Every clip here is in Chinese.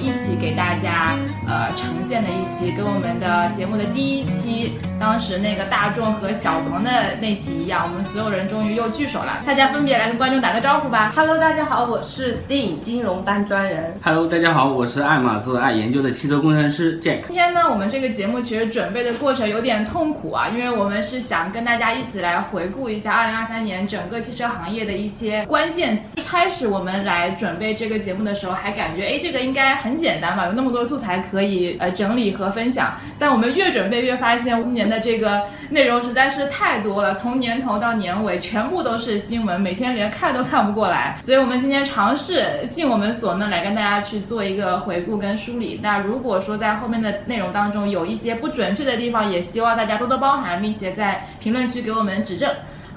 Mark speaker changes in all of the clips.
Speaker 1: 一起给大家呃呈现的一期，跟我们的节目的第一期当时那个大众和小鹏的那期一样，我们所有人终于又聚首了。大家分别来跟观众打个招呼吧。
Speaker 2: Hello，大家好，我是 Steam 金融班专人。
Speaker 3: Hello，大家好，我是爱码字爱研究的汽车工程师 Jack。
Speaker 1: 今天呢，我们这个节目其实准备的过程有点痛苦啊，因为我们是想跟大家一起来回顾一下2023年整个汽车行业的一些关键词。一开始我们来准备这个节目的时候，还感觉哎，这个应该很简单吧，有那么多素材可以呃整理和分享。但我们越准备越发现，今年那这个内容实在是太多了，从年头到年尾，全部都是新闻，每天连看都看不过来。所以我们今天尝试尽我们所能来跟大家去做一个回顾跟梳理。那如果说在后面的内容当中有一些不准确的地方，也希望大家多多包涵，并且在评论区给我们指正。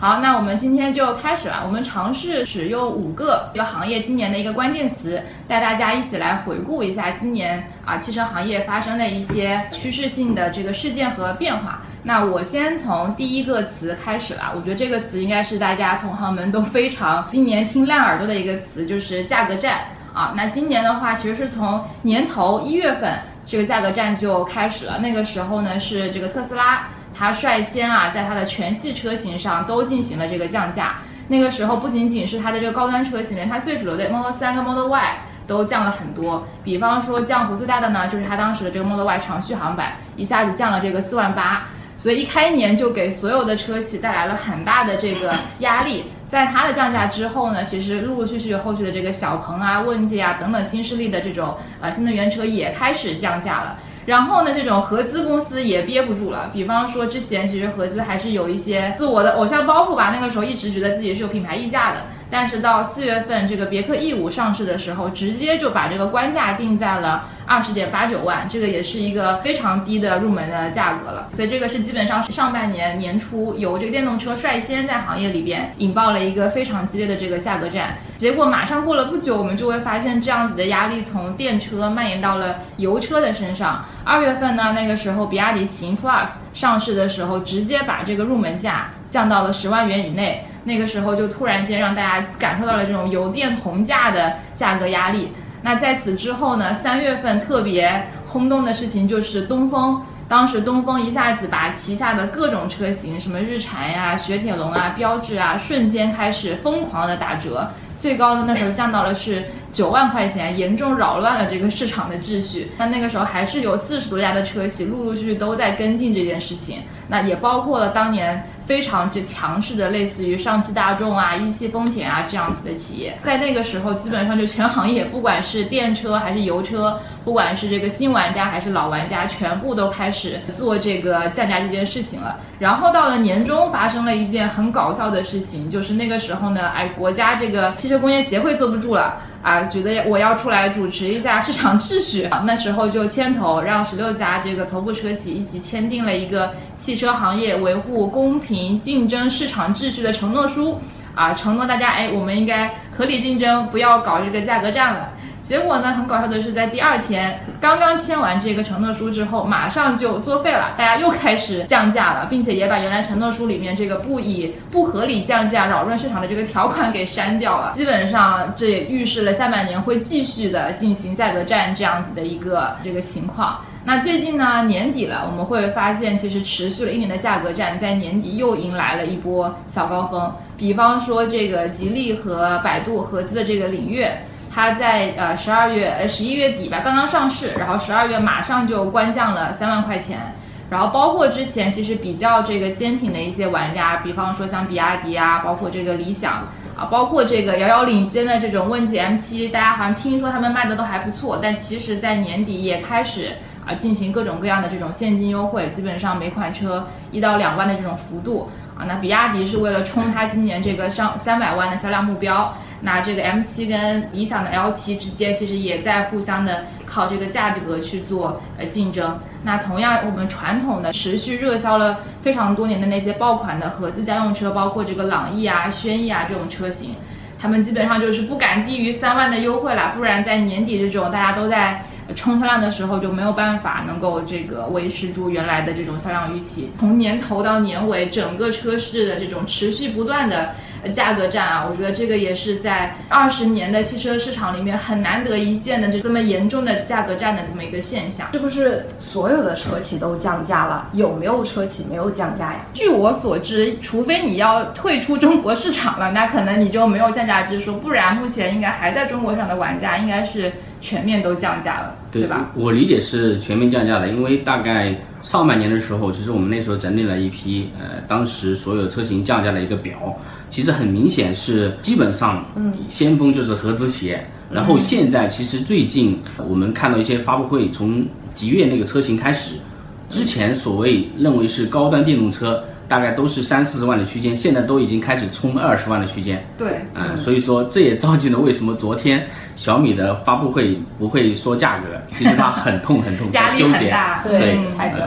Speaker 1: 好，那我们今天就开始了。我们尝试使用五个这个行业今年的一个关键词，带大家一起来回顾一下今年啊汽车行业发生的一些趋势性的这个事件和变化。那我先从第一个词开始了，我觉得这个词应该是大家同行们都非常今年听烂耳朵的一个词，就是价格战啊。那今年的话，其实是从年头一月份这个价格战就开始了，那个时候呢是这个特斯拉。它率先啊，在它的全系车型上都进行了这个降价。那个时候不仅仅是它的这个高端车型，连它最主流的 Model 3跟 Model Y 都降了很多。比方说降幅最大的呢，就是它当时的这个 Model Y 长续航版，一下子降了这个四万八。所以一开年就给所有的车企带来了很大的这个压力。在它的降价之后呢，其实陆陆续续后续的这个小鹏啊、问界啊等等新势力的这种呃新能源车也开始降价了。然后呢，这种合资公司也憋不住了。比方说，之前其实合资还是有一些自我的偶像包袱吧，那个时候一直觉得自己是有品牌溢价的。但是到四月份这个别克 E 五上市的时候，直接就把这个官价定在了二十点八九万，这个也是一个非常低的入门的价格了。所以这个是基本上是上半年年初由这个电动车率先在行业里边引爆了一个非常激烈的这个价格战。结果马上过了不久，我们就会发现这样子的压力从电车蔓延到了油车的身上。二月份呢，那个时候比亚迪秦 Plus 上市的时候，直接把这个入门价降到了十万元以内。那个时候就突然间让大家感受到了这种油电同价的价格压力。那在此之后呢，三月份特别轰动的事情就是东风，当时东风一下子把旗下的各种车型，什么日产呀、雪铁龙啊、标致啊，瞬间开始疯狂的打折，最高的那时候降到了是九万块钱，严重扰乱了这个市场的秩序。那那个时候还是有四十多家的车企陆陆续续都在跟进这件事情，那也包括了当年。非常之强势的，类似于上汽大众啊、一汽丰田啊这样子的企业，在那个时候，基本上就全行业，不管是电车还是油车，不管是这个新玩家还是老玩家，全部都开始做这个降价这件事情了。然后到了年中，发生了一件很搞笑的事情，就是那个时候呢，哎，国家这个汽车工业协会坐不住了。啊，觉得我要出来主持一下市场秩序，那时候就牵头让十六家这个头部车企一起签订了一个汽车行业维护公平竞争市场秩序的承诺书，啊，承诺大家，哎，我们应该合理竞争，不要搞这个价格战了。结果呢，很搞笑的是，在第二天刚刚签完这个承诺书之后，马上就作废了，大家又开始降价了，并且也把原来承诺书里面这个不以不合理降价扰乱市场的这个条款给删掉了。基本上这也预示了下半年会继续的进行价格战这样子的一个这个情况。那最近呢，年底了，我们会发现其实持续了一年的价格战，在年底又迎来了一波小高峰。比方说这个吉利和百度合资的这个领悦。它在呃十二月呃十一月底吧刚刚上市，然后十二月马上就官降了三万块钱，然后包括之前其实比较这个坚挺的一些玩家，比方说像比亚迪啊，包括这个理想啊，包括这个遥遥领先的这种问界 M7，大家好像听说他们卖的都还不错，但其实在年底也开始啊进行各种各样的这种现金优惠，基本上每款车一到两万的这种幅度啊，那比亚迪是为了冲它今年这个上三百万的销量目标。那这个 M7 跟理想的 L7 之间，其实也在互相的靠这个价格去做呃竞争。那同样，我们传统的持续热销了非常多年的那些爆款的合资家用车，包括这个朗逸啊、轩逸啊这种车型，他们基本上就是不敢低于三万的优惠了，不然在年底这种大家都在冲销量的时候就没有办法能够这个维持住原来的这种销量预期。从年头到年尾，整个车市的这种持续不断的价格战啊，我觉得这个也是在二十年的汽车市场里面很难得一见的，就这么严重的价格战的这么一个现象。
Speaker 2: 是不是所有的车企都降价了？有没有车企没有降价呀？
Speaker 1: 据我所知，除非你要退出中国市场了，那可能你就没有降价之说，不然目前应该还在中国上的玩家应该是。全面都降价了，对吧？
Speaker 3: 我理解是全面降价的，因为大概上半年的时候，其实我们那时候整理了一批，呃，当时所有车型降价的一个表，其实很明显是基本上，嗯，先锋就是合资企业，然后现在其实最近我们看到一些发布会，从极越那个车型开始，之前所谓认为是高端电动车。大概都是三四十万的区间，现在都已经开始冲二十万的区间。
Speaker 1: 对，
Speaker 3: 嗯，所以说这也召集了为什么昨天小米的发布会不会说价格？其实它很痛很痛，
Speaker 1: 压力很大。
Speaker 2: 对，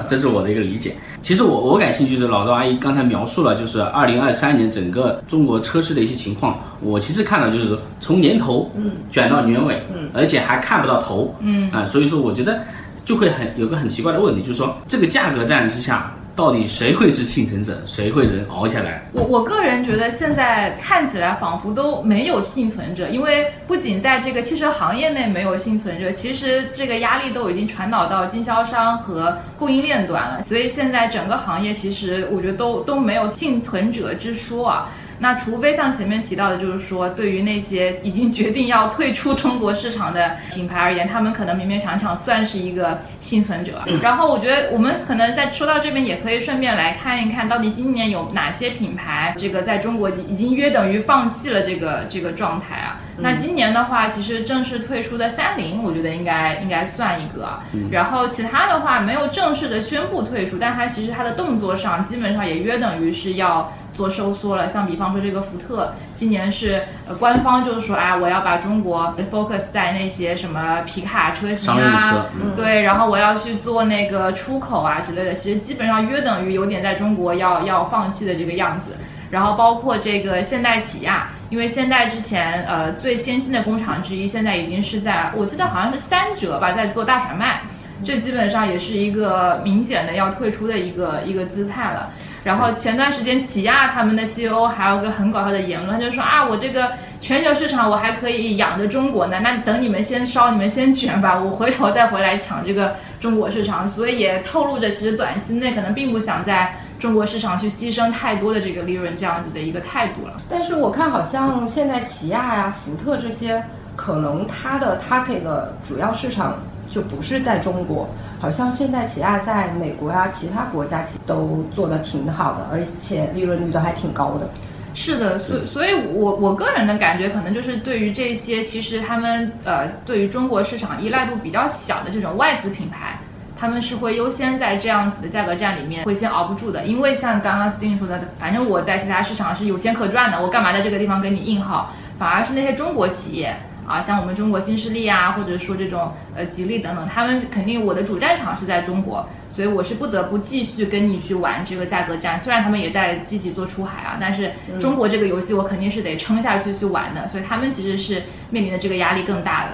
Speaker 3: 这是我的一个理解。其实我我感兴趣是老赵阿姨刚才描述了，就是二零二三年整个中国车市的一些情况。我其实看到就是从年头嗯卷到年尾，嗯，而且还看不到头，嗯啊，所以说我觉得就会很有个很奇怪的问题，就是说这个价格战之下。到底谁会是幸存者？谁会能熬下来？
Speaker 1: 我我个人觉得现在看起来仿佛都没有幸存者，因为不仅在这个汽车行业内没有幸存者，其实这个压力都已经传导到经销商和供应链端了。所以现在整个行业其实我觉得都都没有幸存者之说啊。那除非像前面提到的，就是说，对于那些已经决定要退出中国市场的品牌而言，他们可能勉勉强强算是一个幸存者。然后，我觉得我们可能在说到这边，也可以顺便来看一看到底今年有哪些品牌，这个在中国已经约等于放弃了这个这个状态啊。那今年的话，其实正式退出的三菱，我觉得应该应该算一个。然后其他的话，没有正式的宣布退出，但它其实它的动作上基本上也约等于是要。做收缩了，像比方说这个福特，今年是呃官方就是说，啊，我要把中国 focus 在那些什么皮卡车型
Speaker 3: 啊，
Speaker 1: 对，然后我要去做那个出口啊之类的，其实基本上约等于有点在中国要要放弃的这个样子。然后包括这个现代起亚，因为现代之前呃最先进的工厂之一，现在已经是在我记得好像是三折吧，在做大甩卖，这基本上也是一个明显的要退出的一个一个姿态了。然后前段时间起亚他们的 CEO 还有个很搞笑的言论，他就是说啊，我这个全球市场我还可以养着中国呢，那等你们先烧，你们先卷吧，我回头再回来抢这个中国市场。所以也透露着其实短期内可能并不想在中国市场去牺牲太多的这个利润这样子的一个态度了。
Speaker 2: 但是我看好像现在起亚呀、福特这些，可能它的 target 的主要市场就不是在中国。好像现在起亚在美国呀，其他国家其都做的挺好的，而且利润率都还挺高的。
Speaker 1: 是的，所所以，我我个人的感觉可能就是对于这些其实他们呃对于中国市场依赖度比较小的这种外资品牌，他们是会优先在这样子的价格战里面会先熬不住的，因为像刚刚 Sting 说的，反正我在其他市场是有钱可赚的，我干嘛在这个地方给你硬耗？反而是那些中国企业。啊，像我们中国新势力啊，或者说这种呃吉利等等，他们肯定我的主战场是在中国，所以我是不得不继续跟你去玩这个价格战。虽然他们也在积极做出海啊，但是中国这个游戏我肯定是得撑下去去玩的，所以他们其实是面临的这个压力更大的。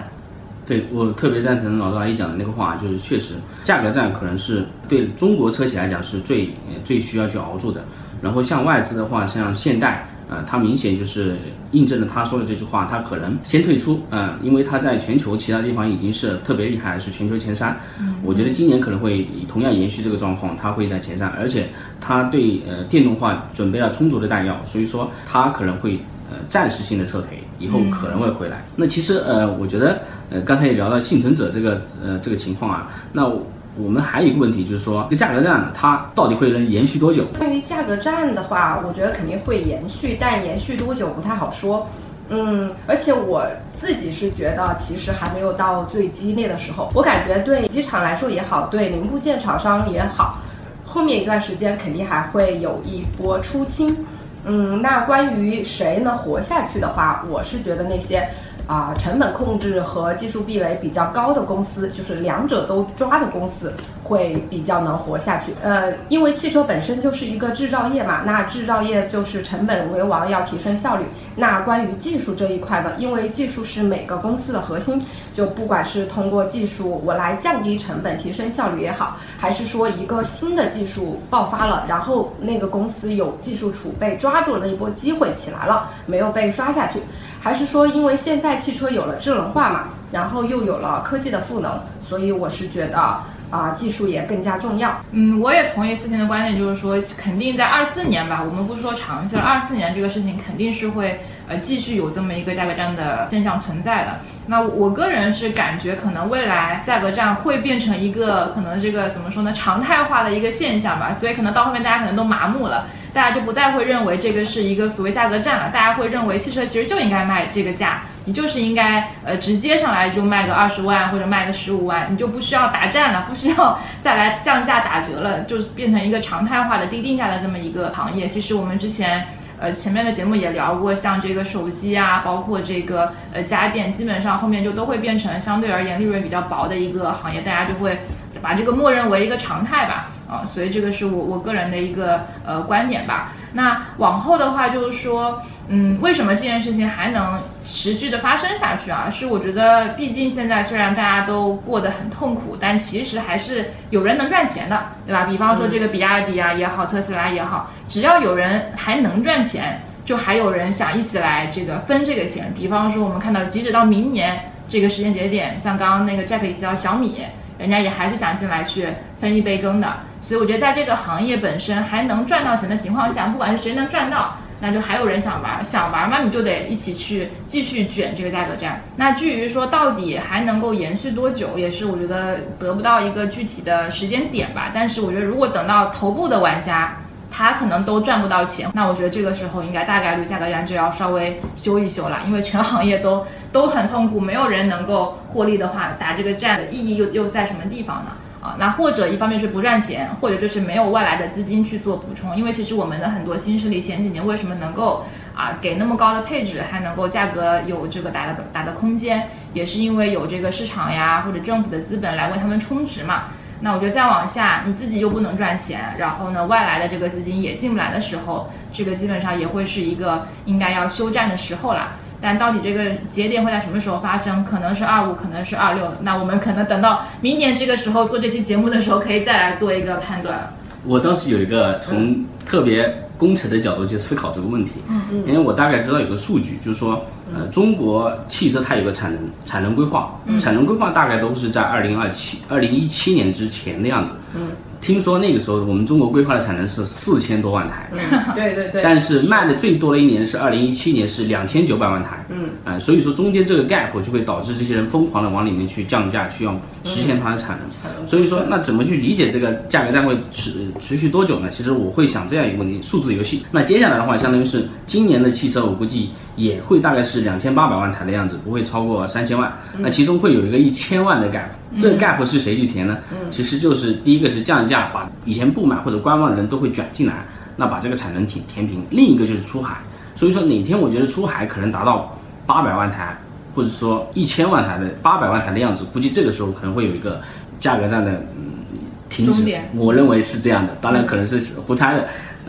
Speaker 3: 对我特别赞成老赵阿姨讲的那个话，就是确实价格战可能是对中国车企来讲是最最需要去熬住的。然后像外资的话，像现代。呃，他明显就是印证了他说的这句话，他可能先退出，嗯，因为他在全球其他地方已经是特别厉害，是全球前三。我觉得今年可能会同样延续这个状况，他会在前三，而且他对呃电动化准备了充足的弹药，所以说他可能会呃暂时性的撤退，以后可能会回来。那其实呃，我觉得呃刚才也聊到幸存者这个呃这个情况啊，那。我们还有一个问题，就是说这价格战它到底会能延续多久？
Speaker 2: 关于价格战的话，我觉得肯定会延续，但延续多久不太好说。嗯，而且我自己是觉得，其实还没有到最激烈的时候。我感觉对机场来说也好，对零部件厂商也好，后面一段时间肯定还会有一波出清。嗯，那关于谁能活下去的话，我是觉得那些啊成本控制和技术壁垒比较高的公司，就是两者都抓的公司，会比较能活下去。呃，因为汽车本身就是一个制造业嘛，那制造业就是成本为王，要提升效率。那关于技术这一块呢，因为技术是每个公司的核心，就不管是通过技术我来降低成本、提升效率也好，还是说一个新的技术爆发了，然后那个公司有技术储备，抓住了一波机会起来了，没有被刷下去，还是说因为现在汽车有了智能化嘛，然后又有了科技的赋能，所以我是觉得啊，技术也更加重要。
Speaker 1: 嗯，我也同意思婷的观点，就是说肯定在二四年吧，我们不说长期了，二四年这个事情肯定是会呃继续有这么一个价格战的现象存在的。那我个人是感觉，可能未来价格战会变成一个可能这个怎么说呢，常态化的一个现象吧。所以可能到后面大家可能都麻木了，大家就不再会认为这个是一个所谓价格战了，大家会认为汽车其实就应该卖这个价，你就是应该呃直接上来就卖个二十万或者卖个十五万，你就不需要打战了，不需要再来降价打折了，就变成一个常态化的低定价的这么一个行业。其实我们之前。呃，前面的节目也聊过，像这个手机啊，包括这个呃家电，基本上后面就都会变成相对而言利润比较薄的一个行业，大家就会把这个默认为一个常态吧，啊，所以这个是我我个人的一个呃观点吧。那往后的话，就是说，嗯，为什么这件事情还能持续的发生下去啊？是我觉得，毕竟现在虽然大家都过得很痛苦，但其实还是有人能赚钱的，对吧？比方说这个比亚迪啊也好，特斯拉也好，只要有人还能赚钱，就还有人想一起来这个分这个钱。比方说我们看到，即使到明年这个时间节点，像刚刚那个 Jack 提到小米，人家也还是想进来去分一杯羹的。所以我觉得，在这个行业本身还能赚到钱的情况下，不管是谁能赚到，那就还有人想玩，想玩嘛，你就得一起去继续卷这个价格战。那至于说到底还能够延续多久，也是我觉得得不到一个具体的时间点吧。但是我觉得，如果等到头部的玩家他可能都赚不到钱，那我觉得这个时候应该大概率价格战就要稍微休一休了，因为全行业都都很痛苦，没有人能够获利的话，打这个战的意义又又在什么地方呢？啊，那或者一方面是不赚钱，或者就是没有外来的资金去做补充，因为其实我们的很多新势力前几年为什么能够啊给那么高的配置，还能够价格有这个打的打的空间，也是因为有这个市场呀或者政府的资本来为他们充值嘛。那我觉得再往下，你自己又不能赚钱，然后呢外来的这个资金也进不来的时候，这个基本上也会是一个应该要休战的时候了。但到底这个节点会在什么时候发生？可能是二五，可能是二六。那我们可能等到明年这个时候做这期节目的时候，可以再来做一个判断。
Speaker 3: 我当时有一个从特别工程的角度去思考这个问题，
Speaker 1: 嗯
Speaker 3: 嗯，因为我大概知道有个数据，就是说，呃，中国汽车它有个产能产能规划，产能规划大概都是在二零二七、二零一七年之前的样子，
Speaker 2: 嗯。
Speaker 3: 听说那个时候我们中国规划的产能是四千多万台，
Speaker 2: 对对对，
Speaker 3: 但是卖的最多的一年是二零一七年，是两千九百万台，
Speaker 2: 嗯，
Speaker 3: 啊，所以说中间这个 gap 就会导致这些人疯狂的往里面去降价，去要实现它的产能。所以说，那怎么去理解这个价格战会持持续多久呢？其实我会想这样一个问题：数字游戏。那接下来的话，相当于是今年的汽车，我估计也会大概是两千八百万台的样子，不会超过三千万。那其中会有一个一千万的 gap。这个 gap 是谁去填呢？其实就是第一个是降价，把以前不买或者观望的人都会卷进来，那把这个产能填填平。另一个就是出海，所以说哪天我觉得出海可能达到八百万台，或者说一千万台的八百万台的样子，估计这个时候可能会有一个价格战的嗯停止。我认为是这样的，当然可能是胡猜的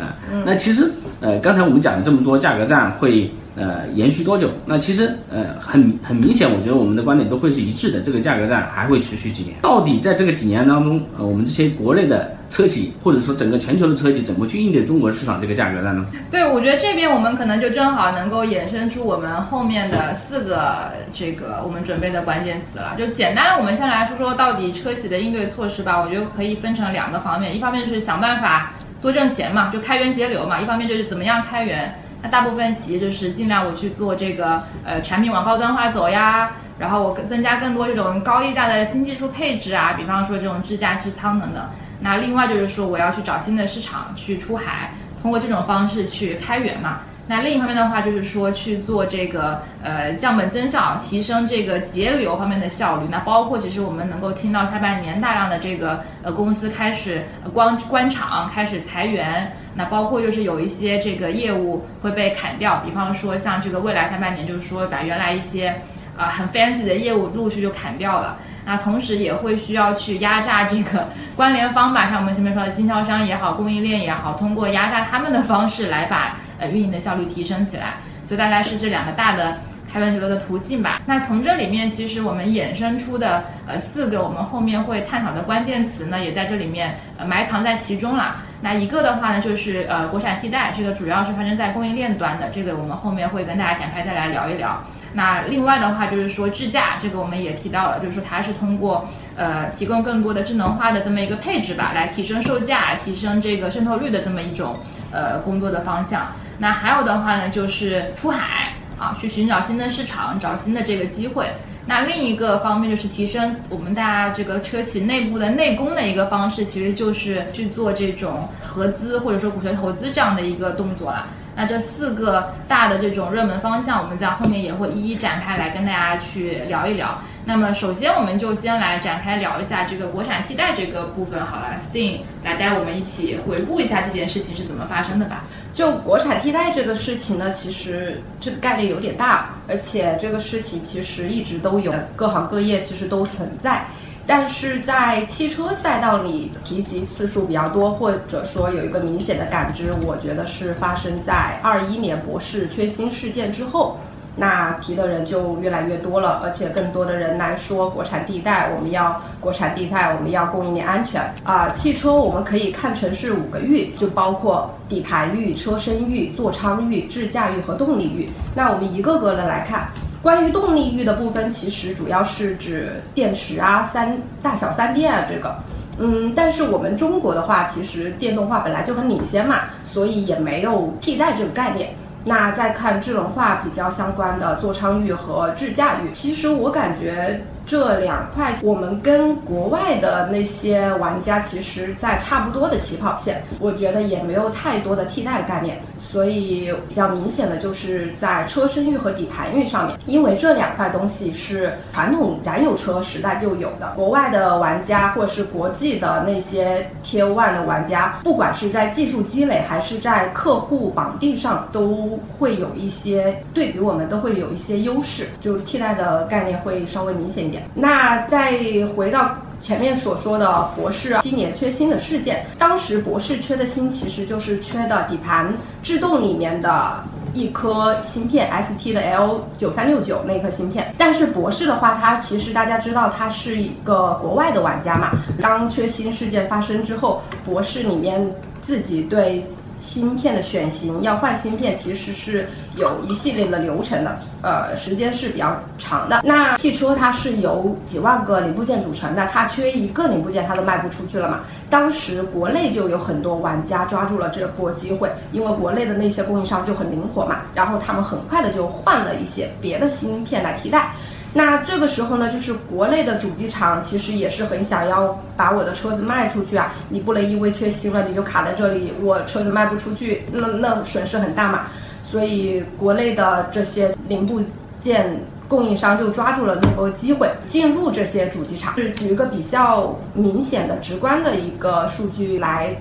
Speaker 3: 啊。那其实呃刚才我们讲了这么多价格战会。呃，延续多久？那其实呃，很很明显，我觉得我们的观点都会是一致的。这个价格战还会持续几年？到底在这个几年当中，呃，我们这些国内的车企，或者说整个全球的车企，怎么去应对中国市场这个价格战呢？
Speaker 1: 对，我觉得这边我们可能就正好能够衍生出我们后面的四个这个我们准备的关键词了。就简单，我们先来说说到底车企的应对措施吧。我觉得可以分成两个方面，一方面就是想办法多挣钱嘛，就开源节流嘛；一方面就是怎么样开源。那大部分企业就是尽量我去做这个，呃，产品往高端化走呀，然后我增加更多这种高溢价的新技术配置啊，比方说这种智驾智舱等等。那另外就是说我要去找新的市场去出海，通过这种方式去开源嘛。那另一方面的话，就是说去做这个呃降本增效，提升这个节流方面的效率。那包括其实我们能够听到下半年大量的这个呃公司开始关关厂，开始裁员。那包括就是有一些这个业务会被砍掉，比方说像这个未来下半年，就是说把原来一些啊很 fancy 的业务陆续就砍掉了。那同时也会需要去压榨这个 关联方吧，像我们前面说的经销商也好，供应链也好，通过压榨他们的方式来把呃运营的效率提升起来。所以大概是这两个大的开源节流的途径吧。那从这里面其实我们衍生出的呃四个我们后面会探讨的关键词呢，也在这里面呃埋藏在其中了。那一个的话呢，就是呃国产替代，这个主要是发生在供应链端的，这个我们后面会跟大家展开再来聊一聊。那另外的话就是说智驾，这个我们也提到了，就是说它是通过呃提供更多的智能化的这么一个配置吧，来提升售价、提升这个渗透率的这么一种呃工作的方向。那还有的话呢，就是出海啊，去寻找新的市场，找新的这个机会。那另一个方面就是提升我们大家这个车企内部的内功的一个方式，其实就是去做这种合资或者说股权投资这样的一个动作了。那这四个大的这种热门方向，我们在后面也会一一展开来跟大家去聊一聊。那么首先我们就先来展开聊一下这个国产替代这个部分好了，Sting 来带我们一起回顾一下这件事情是怎么发生的吧。
Speaker 2: 就国产替代这个事情呢，其实这个概率有点大，而且这个事情其实一直都有，各行各业其实都存在。但是在汽车赛道里提及次数比较多，或者说有一个明显的感知，我觉得是发生在二一年博世缺芯事件之后，那提的人就越来越多了，而且更多的人来说国产替代，我们要国产替代，我们要供应链安全啊。汽车我们可以看成是五个域，就包括底盘域、车身域、座舱域、智驾域和动力域。那我们一个个的来看。关于动力域的部分，其实主要是指电池啊、三大小三电啊这个，嗯，但是我们中国的话，其实电动化本来就很领先嘛，所以也没有替代这个概念。那再看智能化比较相关的座舱域和智驾域，其实我感觉这两块我们跟国外的那些玩家其实在差不多的起跑线，我觉得也没有太多的替代的概念。所以比较明显的就是在车身域和底盘域上面，因为这两块东西是传统燃油车时代就有的。国外的玩家或者是国际的那些 T O One 的玩家，不管是在技术积累还是在客户绑定上，都会有一些对比我们都会有一些优势，就是替代的概念会稍微明显一点。那再回到。前面所说的博士今年缺芯的事件，当时博士缺的芯其实就是缺的底盘制动里面的一颗芯片，ST 的 L 九三六九那颗芯片。但是博士的话，它其实大家知道，它是一个国外的玩家嘛。当缺芯事件发生之后，博士里面自己对。芯片的选型要换芯片，其实是有一系列的流程的，呃，时间是比较长的。那汽车它是由几万个零部件组成的，它缺一个零部件它都卖不出去了嘛。当时国内就有很多玩家抓住了这波机会，因为国内的那些供应商就很灵活嘛，然后他们很快的就换了一些别的芯片来替代。那这个时候呢，就是国内的主机厂其实也是很想要把我的车子卖出去啊，你不能因为缺芯了你就卡在这里，我车子卖不出去，那那损失很大嘛。所以国内的这些零部件供应商就抓住了那个机会，进入这些主机厂。是举一个比较明显的、直观的一个数据来。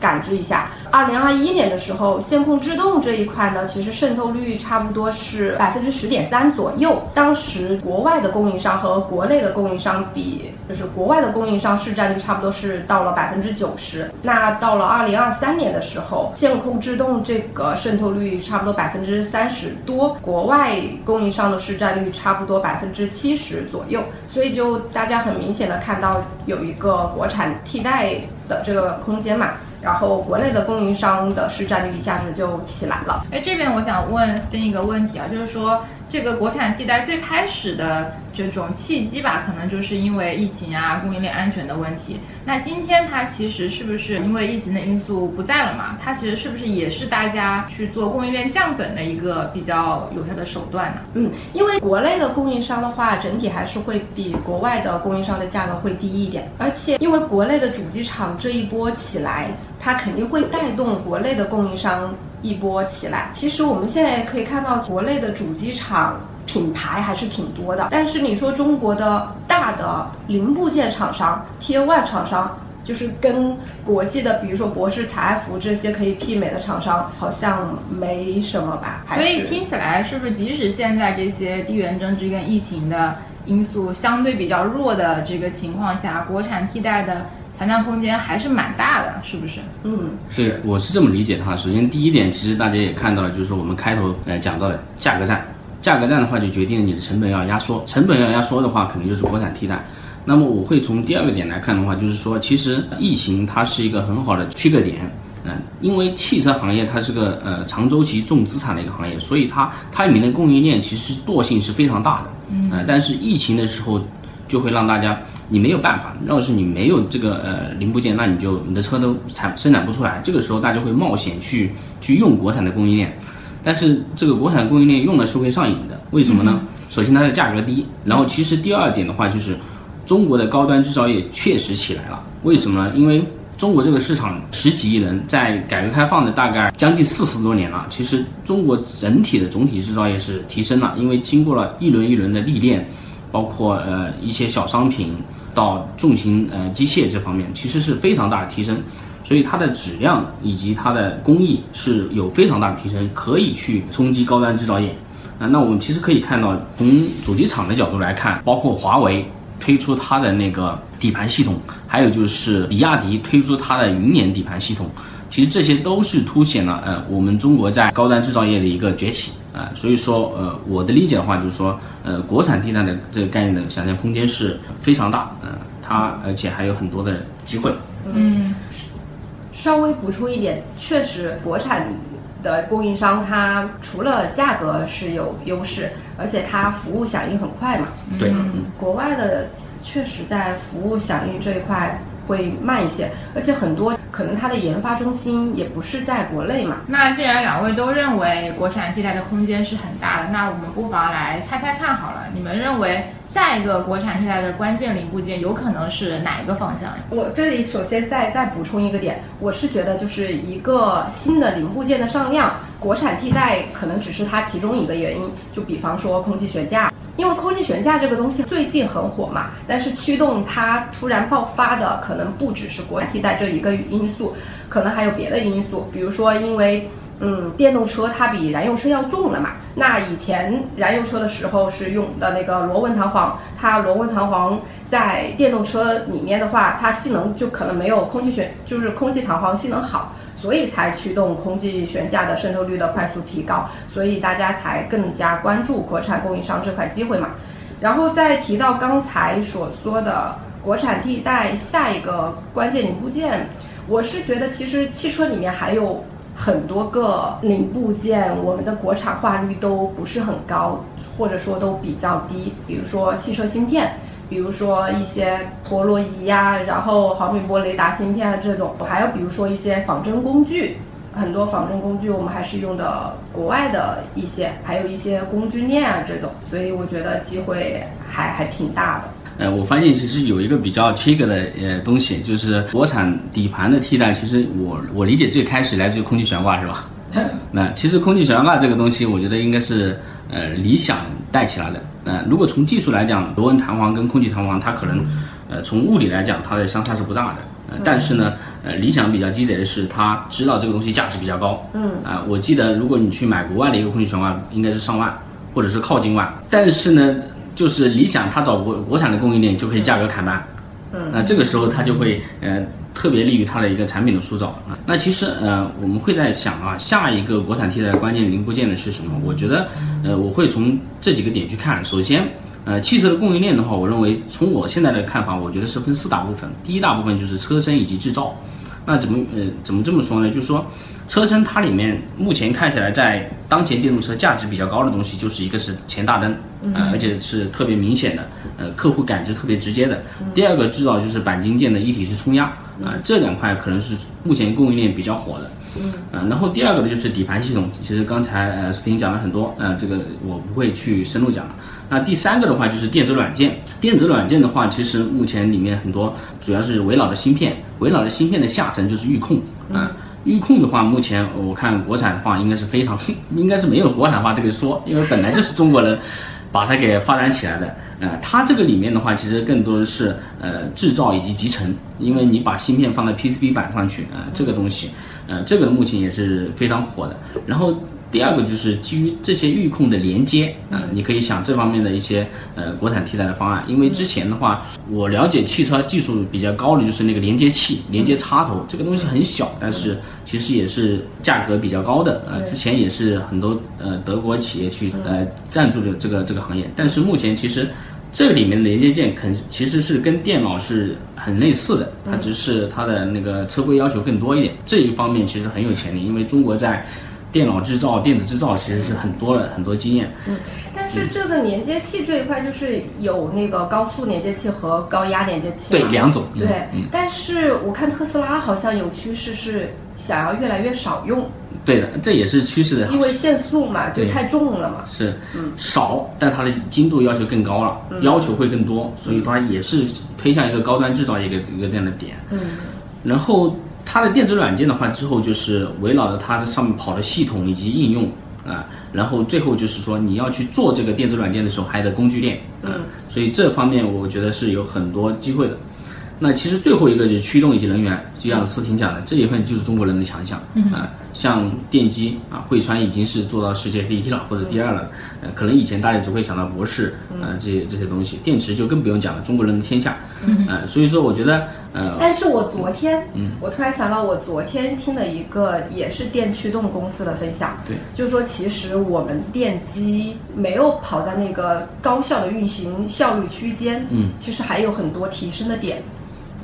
Speaker 2: 感知一下，二零二一年的时候，线控制动这一块呢，其实渗透率差不多是百分之十点三左右。当时国外的供应商和国内的供应商比，就是国外的供应商市占率差不多是到了百分之九十。那到了二零二三年的时候，线控制动这个渗透率差不多百分之三十多，国外供应商的市占率差不多百分之七十左右。所以就大家很明显的看到有一个国产替代的这个空间嘛。然后国内的供应商的市占率一下子就起来了。
Speaker 1: 哎，这边我想问另一个问题啊，就是说这个国产替代最开始的这种契机吧，可能就是因为疫情啊，供应链安全的问题。那今天它其实是不是因为疫情的因素不在了嘛？它其实是不是也是大家去做供应链降本的一个比较有效的手段呢？
Speaker 2: 嗯，因为国内的供应商的话，整体还是会比国外的供应商的价格会低一点，而且因为国内的主机厂这一波起来。它肯定会带动国内的供应商一波起来。其实我们现在也可以看到，国内的主机厂品牌还是挺多的。但是你说中国的大的零部件厂商、Tier One 厂商，就是跟国际的，比如说博士采服这些可以媲美的厂商，好像没什么吧？
Speaker 1: 所以听起来是不是即使现在这些地缘政治跟疫情的因素相对比较弱的这个情况下，国产替代的想象空间还是蛮大的，是不是？
Speaker 2: 嗯，
Speaker 3: 对，我是这么理解的哈。首先第一点，其实大家也看到了，就是说我们开头呃讲到的价格战，价格战的话就决定了你的成本要压缩，成本要压缩的话，肯定就是国产替代。那么我会从第二个点来看的话，就是说，其实疫情它是一个很好的区隔点，嗯，因为汽车行业它是个呃长周期重资产的一个行业，所以它它里面的供应链其实惰性是非常大的，嗯，但是疫情的时候就会让大家你没有办法，要是你没有这个呃零部件，那你就你的车都产生产不出来，这个时候大家会冒险去去用国产的供应链，但是这个国产供应链用了是会上瘾的，为什么呢？首先它的价格低，然后其实第二点的话就是。中国的高端制造业确实起来了，为什么呢？因为中国这个市场十几亿人，在改革开放的大概将近四十多年了，其实中国整体的总体制造业是提升了，因为经过了一轮一轮的历练，包括呃一些小商品到重型呃机械这方面，其实是非常大的提升，所以它的质量以及它的工艺是有非常大的提升，可以去冲击高端制造业。啊，那我们其实可以看到，从主机厂的角度来看，包括华为。推出它的那个底盘系统，还有就是比亚迪推出它的云辇底盘系统，其实这些都是凸显了呃我们中国在高端制造业的一个崛起啊。所以说呃我的理解的话就是说呃国产替代的这个概念的想象空间是非常大，嗯，它而且还有很多的机会。
Speaker 1: 嗯，
Speaker 2: 稍微补充一点，确实国产。的供应商，它除了价格是有优势，而且它服务响应很快嘛。
Speaker 3: 对，
Speaker 2: 国外的确实在服务响应这一块会慢一些，而且很多。可能它的研发中心也不是在国内嘛。
Speaker 1: 那既然两位都认为国产替代的空间是很大的，那我们不妨来猜猜看好了。你们认为下一个国产替代的关键零部件有可能是哪一个方向？
Speaker 2: 我这里首先再再补充一个点，我是觉得就是一个新的零部件的上量，国产替代可能只是它其中一个原因。就比方说空气悬架。因为空气悬架这个东西最近很火嘛，但是驱动它突然爆发的可能不只是国产替代这一个因素，可能还有别的因素，比如说因为嗯电动车它比燃油车要重了嘛，那以前燃油车的时候是用的那个螺纹弹簧，它螺纹弹簧在电动车里面的话，它性能就可能没有空气悬就是空气弹簧性能好。所以才驱动空气悬架的渗透率的快速提高，所以大家才更加关注国产供应商这块机会嘛。然后再提到刚才所说的国产替代下一个关键零部件，我是觉得其实汽车里面还有很多个零部件，我们的国产化率都不是很高，或者说都比较低，比如说汽车芯片。比如说一些陀螺仪呀，然后毫米波雷达芯片啊这种，还有比如说一些仿真工具，很多仿真工具我们还是用的国外的一些，还有一些工具链啊这种，所以我觉得机会还还挺大的。
Speaker 3: 呃，我发现其实有一个比较 trigger 的呃东西，就是国产底盘的替代，其实我我理解最开始来自于空气悬挂是吧？那其实空气悬挂这个东西，我觉得应该是呃理想带起来的。呃，如果从技术来讲，螺纹弹簧跟空气弹簧，它可能，呃，从物理来讲，它的相差是不大的。呃，但是呢，呃，理想比较鸡贼的是，他知道这个东西价值比较高。
Speaker 2: 嗯。
Speaker 3: 啊，我记得如果你去买国外的一个空气悬挂，应该是上万，或者是靠近万。但是呢，就是理想他找国国产的供应链就可以价格砍半。
Speaker 2: 嗯。
Speaker 3: 那这个时候他就会，呃。特别利于它的一个产品的塑造啊。那其实呃，我们会在想啊，下一个国产替代的关键零部件的是什么？我觉得呃，我会从这几个点去看。首先，呃，汽车的供应链的话，我认为从我现在的看法，我觉得是分四大部分。第一大部分就是车身以及制造。那怎么呃怎么这么说呢？就是说，车身它里面目前看起来在当前电动车价值比较高的东西，就是一个是前大灯，呃，而且是特别明显的，呃，客户感知特别直接的。第二个制造就是钣金件的一体式冲压。啊，这两块可能是目前供应链比较火的。
Speaker 2: 嗯，
Speaker 3: 啊，然后第二个呢就是底盘系统，其实刚才呃斯汀讲了很多，呃，这个我不会去深入讲了。那第三个的话就是电子软件，电子软件的话，其实目前里面很多主要是围绕的芯片，围绕的芯片的下层就是预控。啊，预控的话，目前我看国产化应该是非常，应该是没有国产化这个说，因为本来就是中国人。把它给发展起来的。呃，它这个里面的话，其实更多的是呃制造以及集成，因为你把芯片放在 PCB 板上去，呃，这个东西，呃，这个目前也是非常火的。然后。第二个就是基于这些预控的连接啊，你可以想这方面的一些呃国产替代的方案。因为之前的话，我了解汽车技术比较高的就是那个连接器、连接插头，这个东西很小，但是其实也是价格比较高的。呃，之前也是很多呃德国企业去呃赞助的这个这个行业。但是目前其实这里面的连接件肯其实是跟电脑是很类似的，它只是它的那个车规要求更多一点。这一方面其实很有潜力，因为中国在。电脑制造、电子制造其实是很多的很多经验。
Speaker 2: 嗯，但是这个连接器这一块就是有那个高速连接器和高压连接器。
Speaker 3: 对，两种。
Speaker 2: 对，但是我看特斯拉好像有趋势是想要越来越少用。
Speaker 3: 对的，这也是趋势的。
Speaker 2: 因为限速嘛，就太重了嘛。
Speaker 3: 是，嗯，少，但它的精度要求更高了，要求会更多，所以它也是推向一个高端制造一个一个这样的点。
Speaker 2: 嗯，
Speaker 3: 然后。它的电子软件的话，之后就是围绕着它这上面跑的系统以及应用啊，然后最后就是说你要去做这个电子软件的时候，还得工具链，嗯，所以这方面我觉得是有很多机会的。那其实最后一个就是驱动以及能源，就像思婷讲的，这一份就是中国人的强项啊。像电机啊，汇川已经是做到世界第一了或者第二了。呃，可能以前大家只会想到博士啊这些这些东西，电池就更不用讲了，中国人的天下。呃，所以说我觉得呃，
Speaker 2: 但是我昨天，嗯，我突然想到，我昨天听了一个也是电驱动公司的分享，
Speaker 3: 对，
Speaker 2: 就是说其实我们电机没有跑在那个高效的运行效率区间，
Speaker 3: 嗯，
Speaker 2: 其实还有很多提升的点。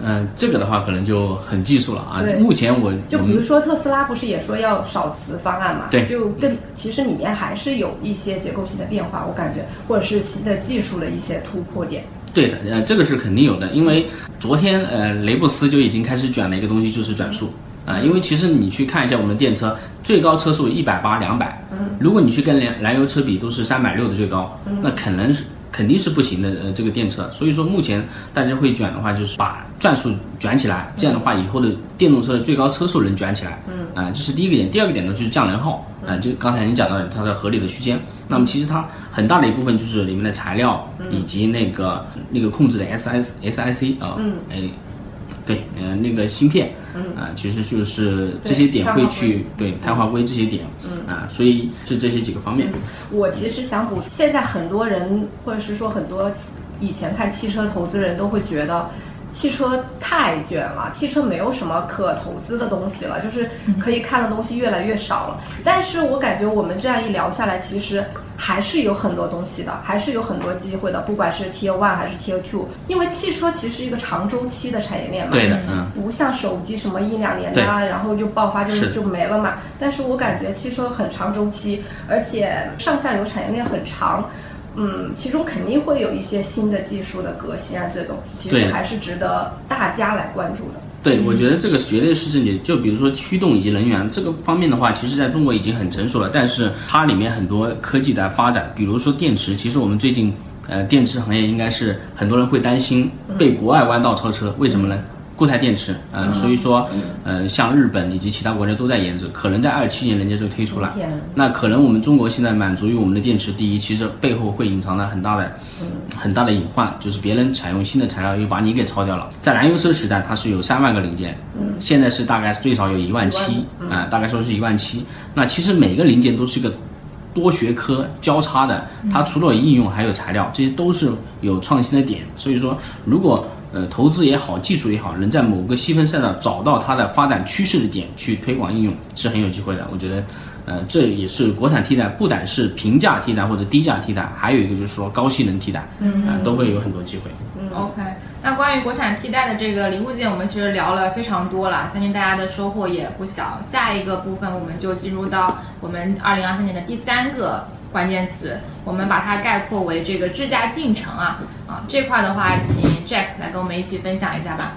Speaker 3: 嗯，这个的话可能就很技术了啊。目前我
Speaker 2: 就比如说特斯拉不是也说要少磁方案嘛？
Speaker 3: 对，
Speaker 2: 就更其实里面还是有一些结构性的变化，我感觉或者是新的技术的一些突破点。
Speaker 3: 对的，呃，这个是肯定有的，因为昨天呃雷布斯就已经开始卷了一个东西，就是转速啊。因为其实你去看一下我们的电车，最高车速一百八、两百，嗯，如果你去跟燃燃油车比，都是三百六的最高，那可能是。肯定是不行的，呃，这个电车，所以说目前大家会卷的话，就是把转速卷起来，这样的话以后的电动车的最高车速能卷起来，嗯，啊，这是第一个点，第二个点呢就是降能耗，啊，就刚才你讲到的它的合理的区间，那么其实它很大的一部分就是里面的材料以及那个那个控制的 S S S I C 啊，嗯，哎。对，嗯，那个芯片，嗯啊，其实就是这些点会去对碳化硅这些点，嗯啊，所以是这些几个方面。
Speaker 2: 我其实想补，现在很多人或者是说很多以前看汽车投资人都会觉得。汽车太卷了，汽车没有什么可投资的东西了，就是可以看的东西越来越少了。但是我感觉我们这样一聊下来，其实还是有很多东西的，还是有很多机会的，不管是 Tier One 还是 Tier Two，因为汽车其实是一个长周期的产业链嘛，
Speaker 3: 对的，嗯，
Speaker 2: 不像手机什么一两年啊，然后就爆发就就没了嘛。但是我感觉汽车很长周期，而且上下游产业链很长。嗯，其中肯定会有一些新的技术的革新啊，这种其实还是值得大家来关注的。
Speaker 3: 对，我觉得这个绝对是正确。就比如说驱动以及能源这个方面的话，其实在中国已经很成熟了，但是它里面很多科技的发展，比如说电池，其实我们最近呃电池行业应该是很多人会担心被国外弯道超车，为什么呢？固态电池，嗯，所以说，嗯，像日本以及其他国家都在研制，可能在二七年人家就推出了。那可能我们中国现在满足于我们的电池第一，其实背后会隐藏了很大的、很大的隐患，就是别人采用新的材料又把你给超掉了。在燃油车时代，它是有三万个零件，现在是大概最少有一万七，啊，大概说是一万七。那其实每个零件都是一个多学科交叉的，它除了应用还有材料，这些都是有创新的点。所以说，如果呃，投资也好，技术也好，能在某个细分赛道找到它的发展趋势的点去推广应用，是很有机会的。我觉得，呃，这也是国产替代，不但是平价替代或者低价替代，还有一个就是说高性能替代，嗯，都会有很多机会。
Speaker 1: 嗯，OK。那关于国产替代的这个零部件，我们其实聊了非常多了，相信大家的收获也不小。下一个部分，我们就进入到我们二零二三年的第三个。关键词，我们把它概括为这个智驾进程啊啊这块的话，请 Jack 来跟我们一起分享一下吧。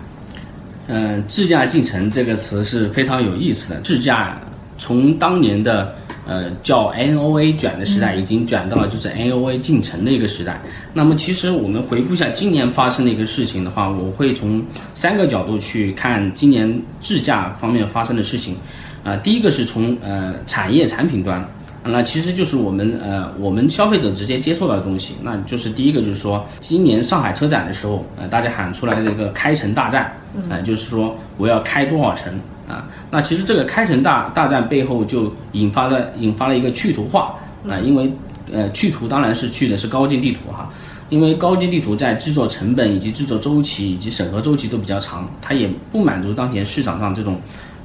Speaker 3: 嗯，智驾进程这个词是非常有意思的。智驾从当年的呃叫 NOA 卷的时代，已经卷到了就是 NOA 进程的一个时代。那么其实我们回顾一下今年发生的一个事情的话，我会从三个角度去看今年智驾方面发生的事情。啊，第一个是从呃产业产品端。那其实就是我们呃我们消费者直接接触到的东西，那就是第一个就是说，今年上海车展的时候，呃大家喊出来的这个开城大战，呃就是说我要开多少城啊？那其实这个开城大大战背后就引发了引发了一个去图化啊，因为呃去图当然是去的是高精地图哈。因为高精地图在制作成本以及制作周期以及审核周期都比较长，它也不满足当前市场上这种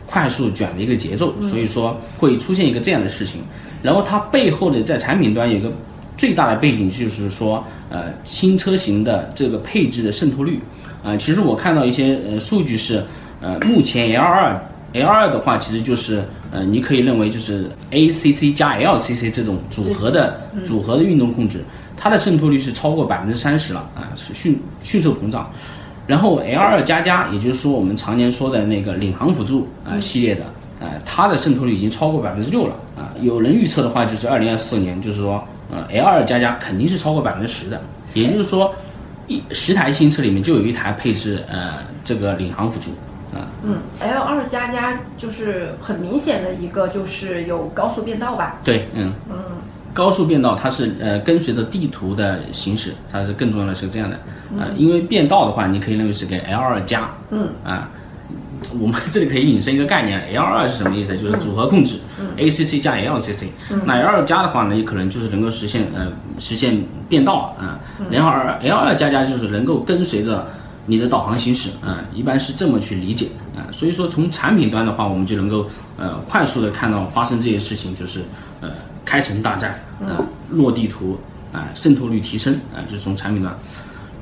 Speaker 3: 快速卷的一个节奏，所以说会出现一个这样的事情。然后它背后的在产品端有一个最大的背景就是说，呃，新车型的这个配置的渗透率，啊，其实我看到一些呃数据是，呃，目前 L 二 L 二的话，其实就是呃，你可以认为就是 ACC 加 LCC 这种组合的组合的运动控制。它的渗透率是超过百分之三十了啊，是迅迅速膨胀。然后 L 二加加，也就是说我们常年说的那个领航辅助啊系列的，呃，它的渗透率已经超过百分之六了啊。有人预测的话，就是二零二四年，就是说，呃，L 二加加肯定是超过百分之十的。也就是说，一十台新车里面就有一台配置呃这个领航辅助啊。
Speaker 2: 嗯，L 二加加就是很明显的一个就是有高速变道吧？
Speaker 3: 对，嗯嗯。高速变道，它是呃跟随着地图的行驶，它是更重要的是这样的，呃，因为变道的话，你可以认为是给 L 二加，
Speaker 2: 嗯
Speaker 3: 啊，我们这里可以引申一个概念，L 二是什么意思？就是组合控制，ACC 加 LCC，那 L 二加的话呢，也可能就是能够实现呃实现变道啊，然后 L 二加加就是能够跟随着你的导航行驶啊，一般是这么去理解啊，所以说从产品端的话，我们就能够呃快速的看到发生这些事情，就是呃。开城大战，啊，落地图，啊，渗透率提升，啊，就是从产品端。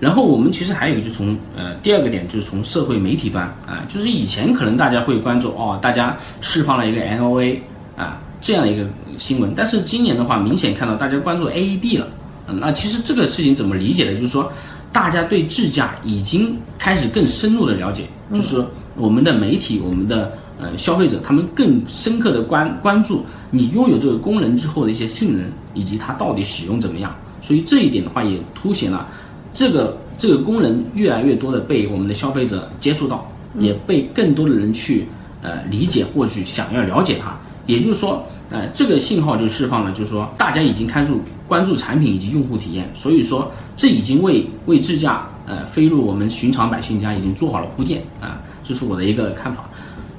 Speaker 3: 然后我们其实还有一个，就从呃第二个点，就是从社会媒体端，啊，就是以前可能大家会关注哦，大家释放了一个 NOA 啊这样一个新闻，但是今年的话，明显看到大家关注 AEB 了。那其实这个事情怎么理解呢？就是说，大家对智驾已经开始更深入的了解，就是我们的媒体，我们的。呃，消费者他们更深刻的关关注你拥有这个功能之后的一些性能，以及它到底使用怎么样。所以这一点的话，也凸显了这个这个功能越来越多的被我们的消费者接触到，也被更多的人去呃理解或去想要了解它。也就是说，呃，这个信号就释放了，就是说大家已经开始关注产品以及用户体验。所以说，这已经为为智驾呃飞入我们寻常百姓家已经做好了铺垫啊，这是我的一个看法。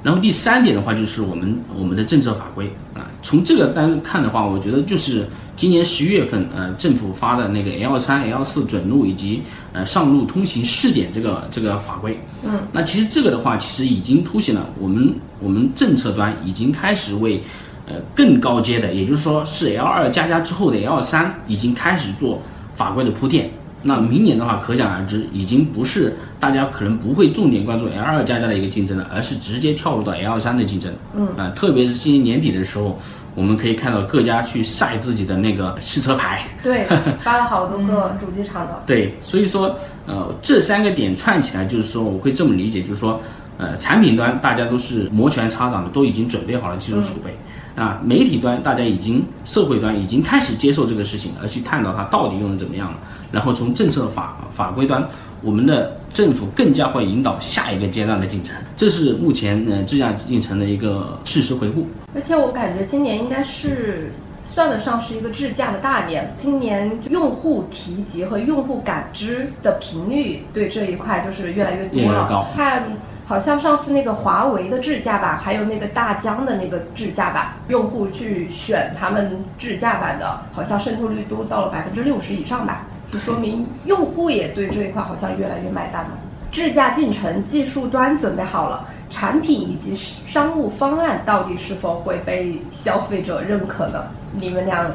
Speaker 3: 然后第三点的话，就是我们我们的政策法规啊，从这个单看的话，我觉得就是今年十一月份，呃，政府发的那个 L 三、L 四准入以及呃上路通行试点这个这个法规，
Speaker 2: 嗯，
Speaker 3: 那其实这个的话，其实已经凸显了我们我们政策端已经开始为呃更高阶的，也就是说是 L 二加加之后的 L 三已经开始做法规的铺垫。那明年的话，可想而知，已经不是大家可能不会重点关注 L 二加加的一个竞争了，而是直接跳入到 L 三的竞争。
Speaker 2: 嗯
Speaker 3: 啊，特别是今年年底的时候，我们可以看到各家去晒自己的那个试车牌。
Speaker 2: 对，发了好多个主机厂的。
Speaker 3: 对，所以说，呃，这三个点串起来，就是说，我会这么理解，就是说，呃，产品端大家都是摩拳擦掌的，都已经准备好了技术储备。啊，媒体端大家已经，社会端已经开始接受这个事情，而去探讨它到底用的怎么样了。然后从政策法法规端，我们的政府更加会引导下一个阶段的进程。这是目前呃智驾进程的一个事实回顾。
Speaker 2: 而且我感觉今年应该是算得上是一个智驾的大年。今年用户提及和用户感知的频率对这一块就是越来越多了。看。好像上次那个华为的智驾版，还有那个大疆的那个智驾版，用户去选他们智驾版的，好像渗透率都到了百分之六十以上吧，就说明用户也对这一块好像越来越买单了。智驾进程技术端准备好了，产品以及商务方案到底是否会被消费者认可呢？你们俩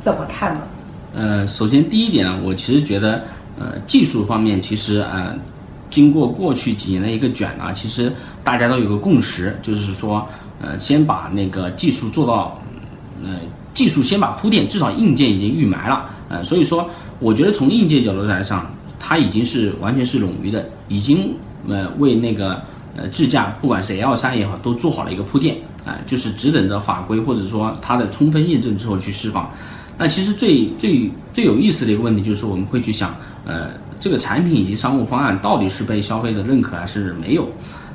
Speaker 2: 怎么看呢？
Speaker 3: 呃，首先第一点呢，我其实觉得，呃，技术方面其实呃。经过过去几年的一个卷啊，其实大家都有个共识，就是说，呃，先把那个技术做到，呃，技术先把铺垫，至少硬件已经预埋了，呃，所以说，我觉得从硬件角度来上，它已经是完全是冗余的，已经呃为那个呃智驾，不管是 L 三也好，都做好了一个铺垫，啊，就是只等着法规或者说它的充分验证之后去释放。那其实最最最有意思的一个问题就是我们会去想，呃。这个产品以及商务方案到底是被消费者认可还是没有？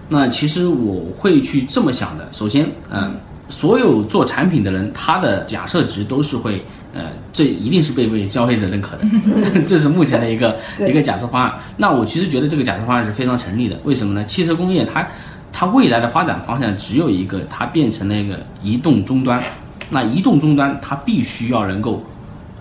Speaker 3: 那其实我会去这么想的。首先，嗯，所有做产品的人，他的假设值都是会，呃，这一定是被被消费者认可的，这是目前的一个一个假设方案。那我其实觉得这个假设方案是非常成立的。为什么呢？汽车工业它它未来的发展方向只有一个，它变成了一个移动终端。那移动终端它必须要能够。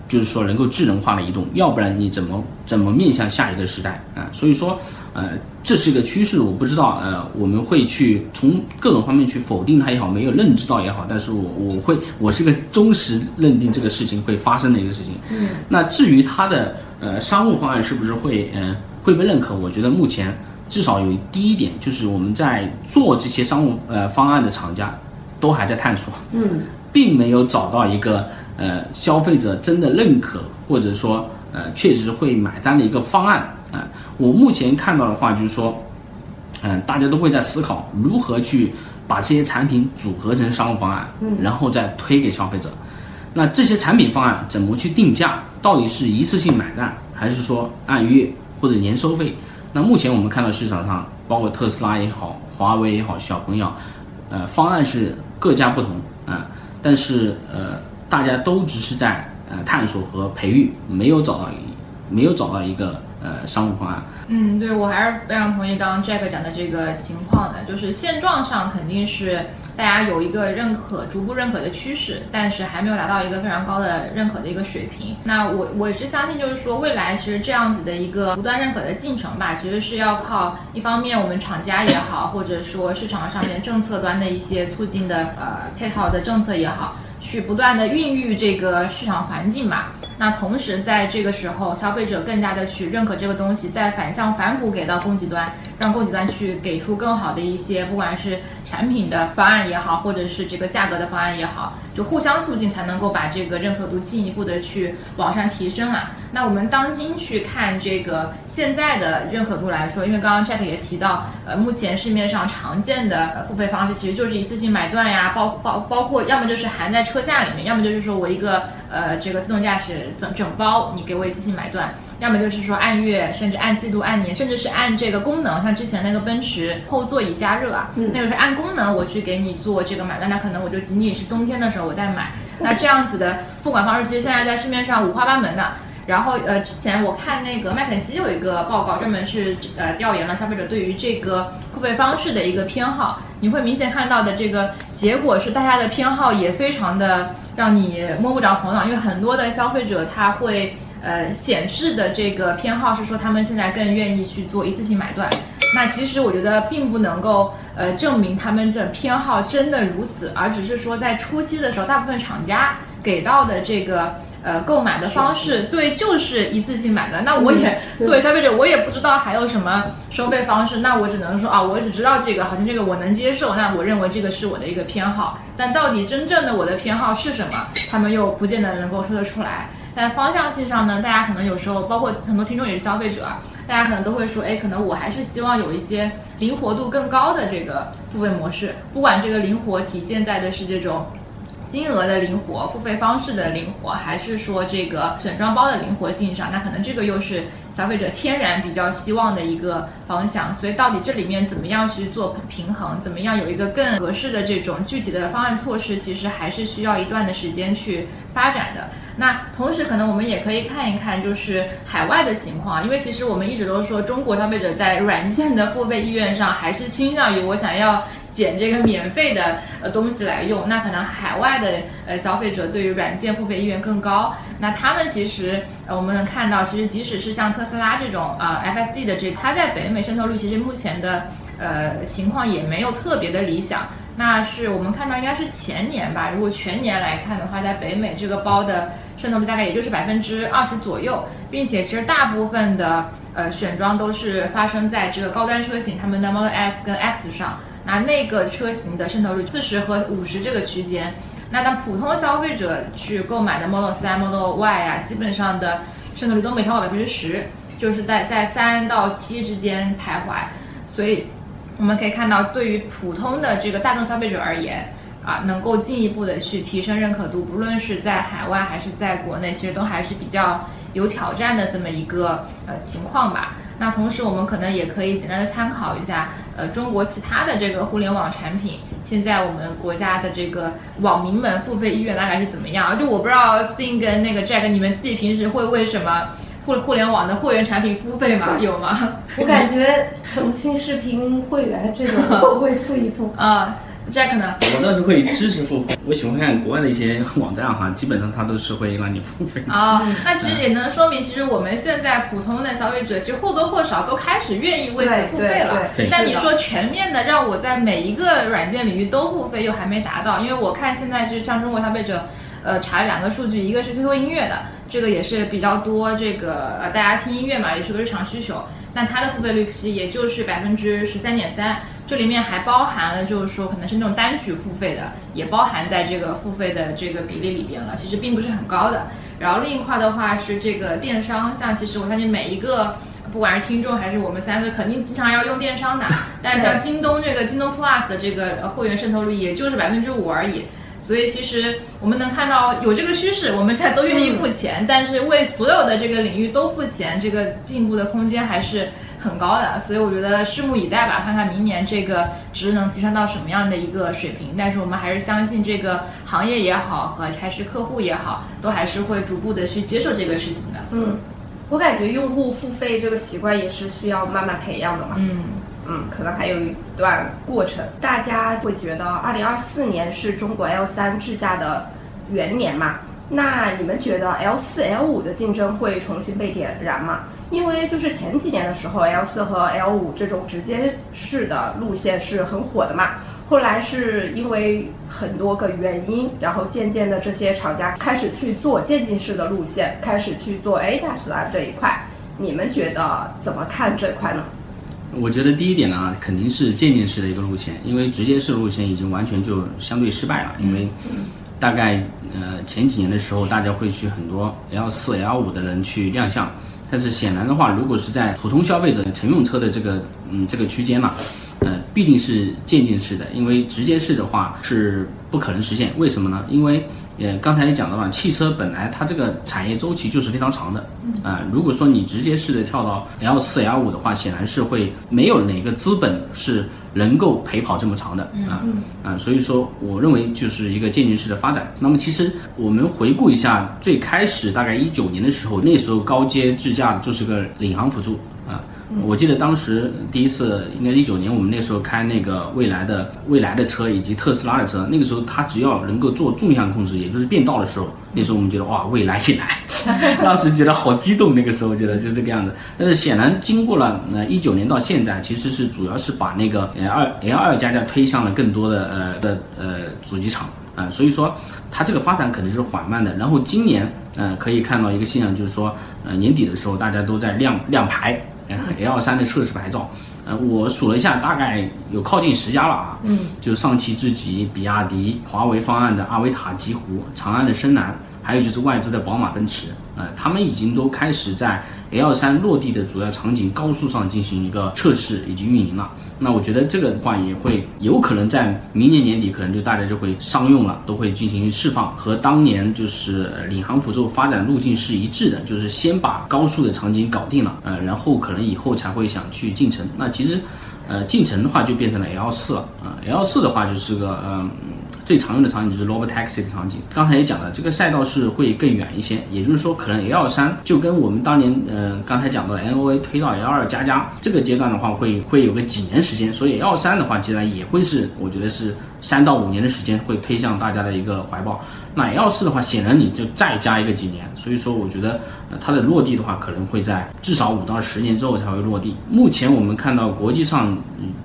Speaker 3: 就是说能够智能化的移动，要不然你怎么怎么面向下一个时代啊？所以说，呃，这是一个趋势，我不知道，呃，我们会去从各种方面去否定它也好，没有认知到也好，但是我我会我是个忠实认定这个事情会发生的一个事情。嗯。那至于它的呃商务方案是不是会呃会被认可？我觉得目前至少有第一点就是我们在做这些商务呃方案的厂家都还在探索，嗯，并没有找到一个。呃，消费者真的认可，或者说呃，确实会买单的一个方案啊。我目前看到的话，就是说，嗯，大家都会在思考如何去把这些产品组合成商务方案，然后再推给消费者。那这些产品方案怎么去定价？到底是一次性买单，还是说按月或者年收费？那目前我们看到市场上，包括特斯拉也好，华为也好，小鹏也好，呃，方案是各家不同啊，但是呃。大家都只是在呃探索和培育，没有找到一没有找到一个呃商务方案。
Speaker 1: 嗯，对我还是非常同意刚刚 Jack 讲的这个情况的，就是现状上肯定是大家有一个认可、逐步认可的趋势，但是还没有达到一个非常高的认可的一个水平。那我我是相信，就是说未来其实这样子的一个不断认可的进程吧，其实是要靠一方面我们厂家也好，或者说市场上面政策端的一些促进的呃配套的政策也好。去不断的孕育这个市场环境吧，那同时在这个时候，消费者更加的去认可这个东西，再反向反哺给到供给端，让供给端去给出更好的一些，不管是产品的方案也好，或者是这个价格的方案也好。就互相促进，才能够把这个认可度进一步的去往上提升啊。那我们当今去看这个现在的认可度来说，因为刚刚 Jack 也提到，呃，目前市面上常见的付费方式其实就是一次性买断呀，包包包括要么就是含在车价里面，要么就是说我一个呃这个自动驾驶整整包你给我一次性买断。要么就是说按月，甚至按季度、按年，甚至是按这个功能，像之前那个奔驰后座椅加热啊，那个是按功能我去给你做这个买断，那可能我就仅仅是冬天的时候我再买。那这样子的付款方式，其实现在在市面上五花八门的。然后呃，之前我看那个麦肯锡有一个报告，专门是呃调研了消费者对于这个付费方式的一个偏好，你会明显看到的这个结果是大家的偏好也非常的让你摸不着头脑，因为很多的消费者他会。呃，显示的这个偏好是说，他们现在更愿意去做一次性买断。那其实我觉得并不能够呃证明他们的偏好真的如此，而只是说在初期的时候，大部分厂家给到的这个呃购买的方式，对，就是一次性买的。那我也作为消费者，我也不知道还有什么收费方式。那我只能说啊，我只知道这个，好像这个我能接受。那我认为这个是我的一个偏好。但到底真正的我的偏好是什么，他们又不见得能够说得出来。但方向性上呢，大家可能有时候，包括很多听众也是消费者，大家可能都会说，哎，可能我还是希望有一些灵活度更高的这个付费模式，不管这个灵活体现在的是这种金额的灵活、付费方式的灵活，还是说这个选装包的灵活性上，那可能这个又是消费者天然比较希望的一个方向。所以到底这里面怎么样去做平衡，怎么样有一个更合适的这种具体的方案措施，其实还是需要一段的时间去发展的。那同时，可能我们也可以看一看，就是海外的情况，因为其实我们一直都说，中国消费者在软件的付费意愿上，还是倾向于我想要捡这个免费的呃东西来用。那可能海外的呃消费者对于软件付费意愿更高。那他们其实呃我们能看到，其实即使是像特斯拉这种啊 FSD 的这，它在北美渗透率其实目前的呃情况也没有特别的理想。那是我们看到应该是前年吧，如果全年来看的话，在北美这个包的。渗透率大概也就是百分之二十左右，并且其实大部分的呃选装都是发生在这个高端车型，他们的 Model S 跟 X 上，那那个车型的渗透率四十和五十这个区间，那当普通消费者去购买的 Model 三、Model Y 啊，基本上的渗透率都没超过百分之十，就是在在三到七之间徘徊，所以我们可以看到，对于普通的这个大众消费者而言。啊，能够进一步的去提升认可度，不论是在海外还是在国内，其实都还是比较有挑战的这么一个呃情况吧。那同时，我们可能也可以简单的参考一下，呃，中国其他的这个互联网产品，现在我们国家的这个网民们付费意愿大概是怎么样？就我不知道 Sting 跟那个 Jack，你们自己平时会为什么互互联网的会员产品付费吗？有吗？
Speaker 2: 我感觉腾讯视频会员这种我会付一付。
Speaker 1: 啊，Jack 呢？
Speaker 3: 我倒是会支持付费，我喜欢看国外的一些网站哈，基本上它都是会让你付费的。
Speaker 1: 啊，那其实也能说明，其实我们现在普通的消费者，其实或多或少都开始愿意为此付费了
Speaker 2: 对
Speaker 3: 对。
Speaker 1: 但你说全面的让我在每一个软件领域都付费，又还没达到，因为我看现在就是像中国消费者，呃，查了两个数据，一个是 QQ 音乐的，这个也是比较多，这个呃大家听音乐嘛，也是个日常需求，那它的付费率其实也就是百分之十三点三。这里面还包含了，就是说可能是那种单曲付费的，也包含在这个付费的这个比例里边了，其实并不是很高的。然后另一块的话是这个电商，像其实我相信每一个不管是听众还是我们三个，肯定经常要用电商的。但像京东这个京东 Plus 的这个呃会员渗透率也就是百分之五而已。所以其实我们能看到有这个趋势，我们现在都愿意付钱，但是为所有的这个领域都付钱，这个进步的空间还是很高的。所以我觉得拭目以待吧，看看明年这个值能提升到什么样的一个水平。但是我们还是相信这个行业也好，和还是客户也好，都还是会逐步的去接受这个事情的。
Speaker 2: 嗯，我感觉用户付费这个习惯也是需要慢慢培养的嘛。
Speaker 1: 嗯。
Speaker 2: 嗯，可能还有一段过程。大家会觉得二零二四年是中国 L 三智驾的元年嘛？那你们觉得 L 四、L 五的竞争会重新被点燃吗？因为就是前几年的时候，L 四和 L 五这种直接式的路线是很火的嘛。后来是因为很多个原因，然后渐渐的这些厂家开始去做渐进式的路线，开始去做 ADAS 啊这一块。你们觉得怎么看这块呢？
Speaker 3: 我觉得第一点呢，肯定是渐进式的一个路线，因为直接式路线已经完全就相对失败了。因为大概呃前几年的时候，大家会去很多 L 四、L 五的人去亮相，但是显然的话，如果是在普通消费者乘用车的这个嗯这个区间嘛，呃必定是渐进式的，因为直接式的话是不可能实现。为什么呢？因为呃，刚才也讲到了，汽车本来它这个产业周期就是非常长的，啊、如果说你直接试着跳到 L 四、L 五的话，显然是会没有哪个资本是能够陪跑这么长的啊啊，所以说我认为就是一个渐进式的发展。那么其实我们回顾一下，最开始大概一九年的时候，那时候高阶智驾就是个领航辅助啊。我记得当时第一次应该一九年，我们那时候开那个蔚来的蔚来的车以及特斯拉的车，那个时候它只要能够做纵向控制，也就是变道的时候，那时候我们觉得哇，未来一来，当时觉得好激动。那个时候觉得就是这个样子。但是显然经过了呃一九年到现在，其实是主要是把那个呃二 L 二加加推向了更多的呃的呃主机厂啊、所以说它这个发展肯定是缓慢的。然后今年呃可以看到一个现象，就是说呃年底的时候大家都在亮亮牌。L 三的测试牌照，呃，我数了一下，大概有靠近十家了啊。嗯，就是上汽智己、比亚迪、华为方案的阿维塔、极狐、长安的深蓝，还有就是外资的宝马、奔驰，呃，他们已经都开始在 L 三落地的主要场景高速上进行一个测试以及运营了。那我觉得这个的话也会有可能在明年年底，可能就大家就会商用了，都会进行释放，和当年就是领航辅助发展路径是一致的，就是先把高速的场景搞定了，呃，然后可能以后才会想去进城。那其实，呃，进城的话就变成了 L 四了，啊、l 四的话就是个嗯。最常用的场景就是 Robotaxi 的场景。刚才也讲了，这个赛道是会更远一些，也就是说，可能 L 三就跟我们当年呃刚才讲到的 NOA 推到 L 二加加这个阶段的话，会会有个几年时间，所以 L 三的话，既然也会是我觉得是三到五年的时间会推向大家的一个怀抱。那 L 四的话，显然你就再加一个几年，所以说我觉得它的落地的话，可能会在至少五到十年之后才会落地。目前我们看到国际上，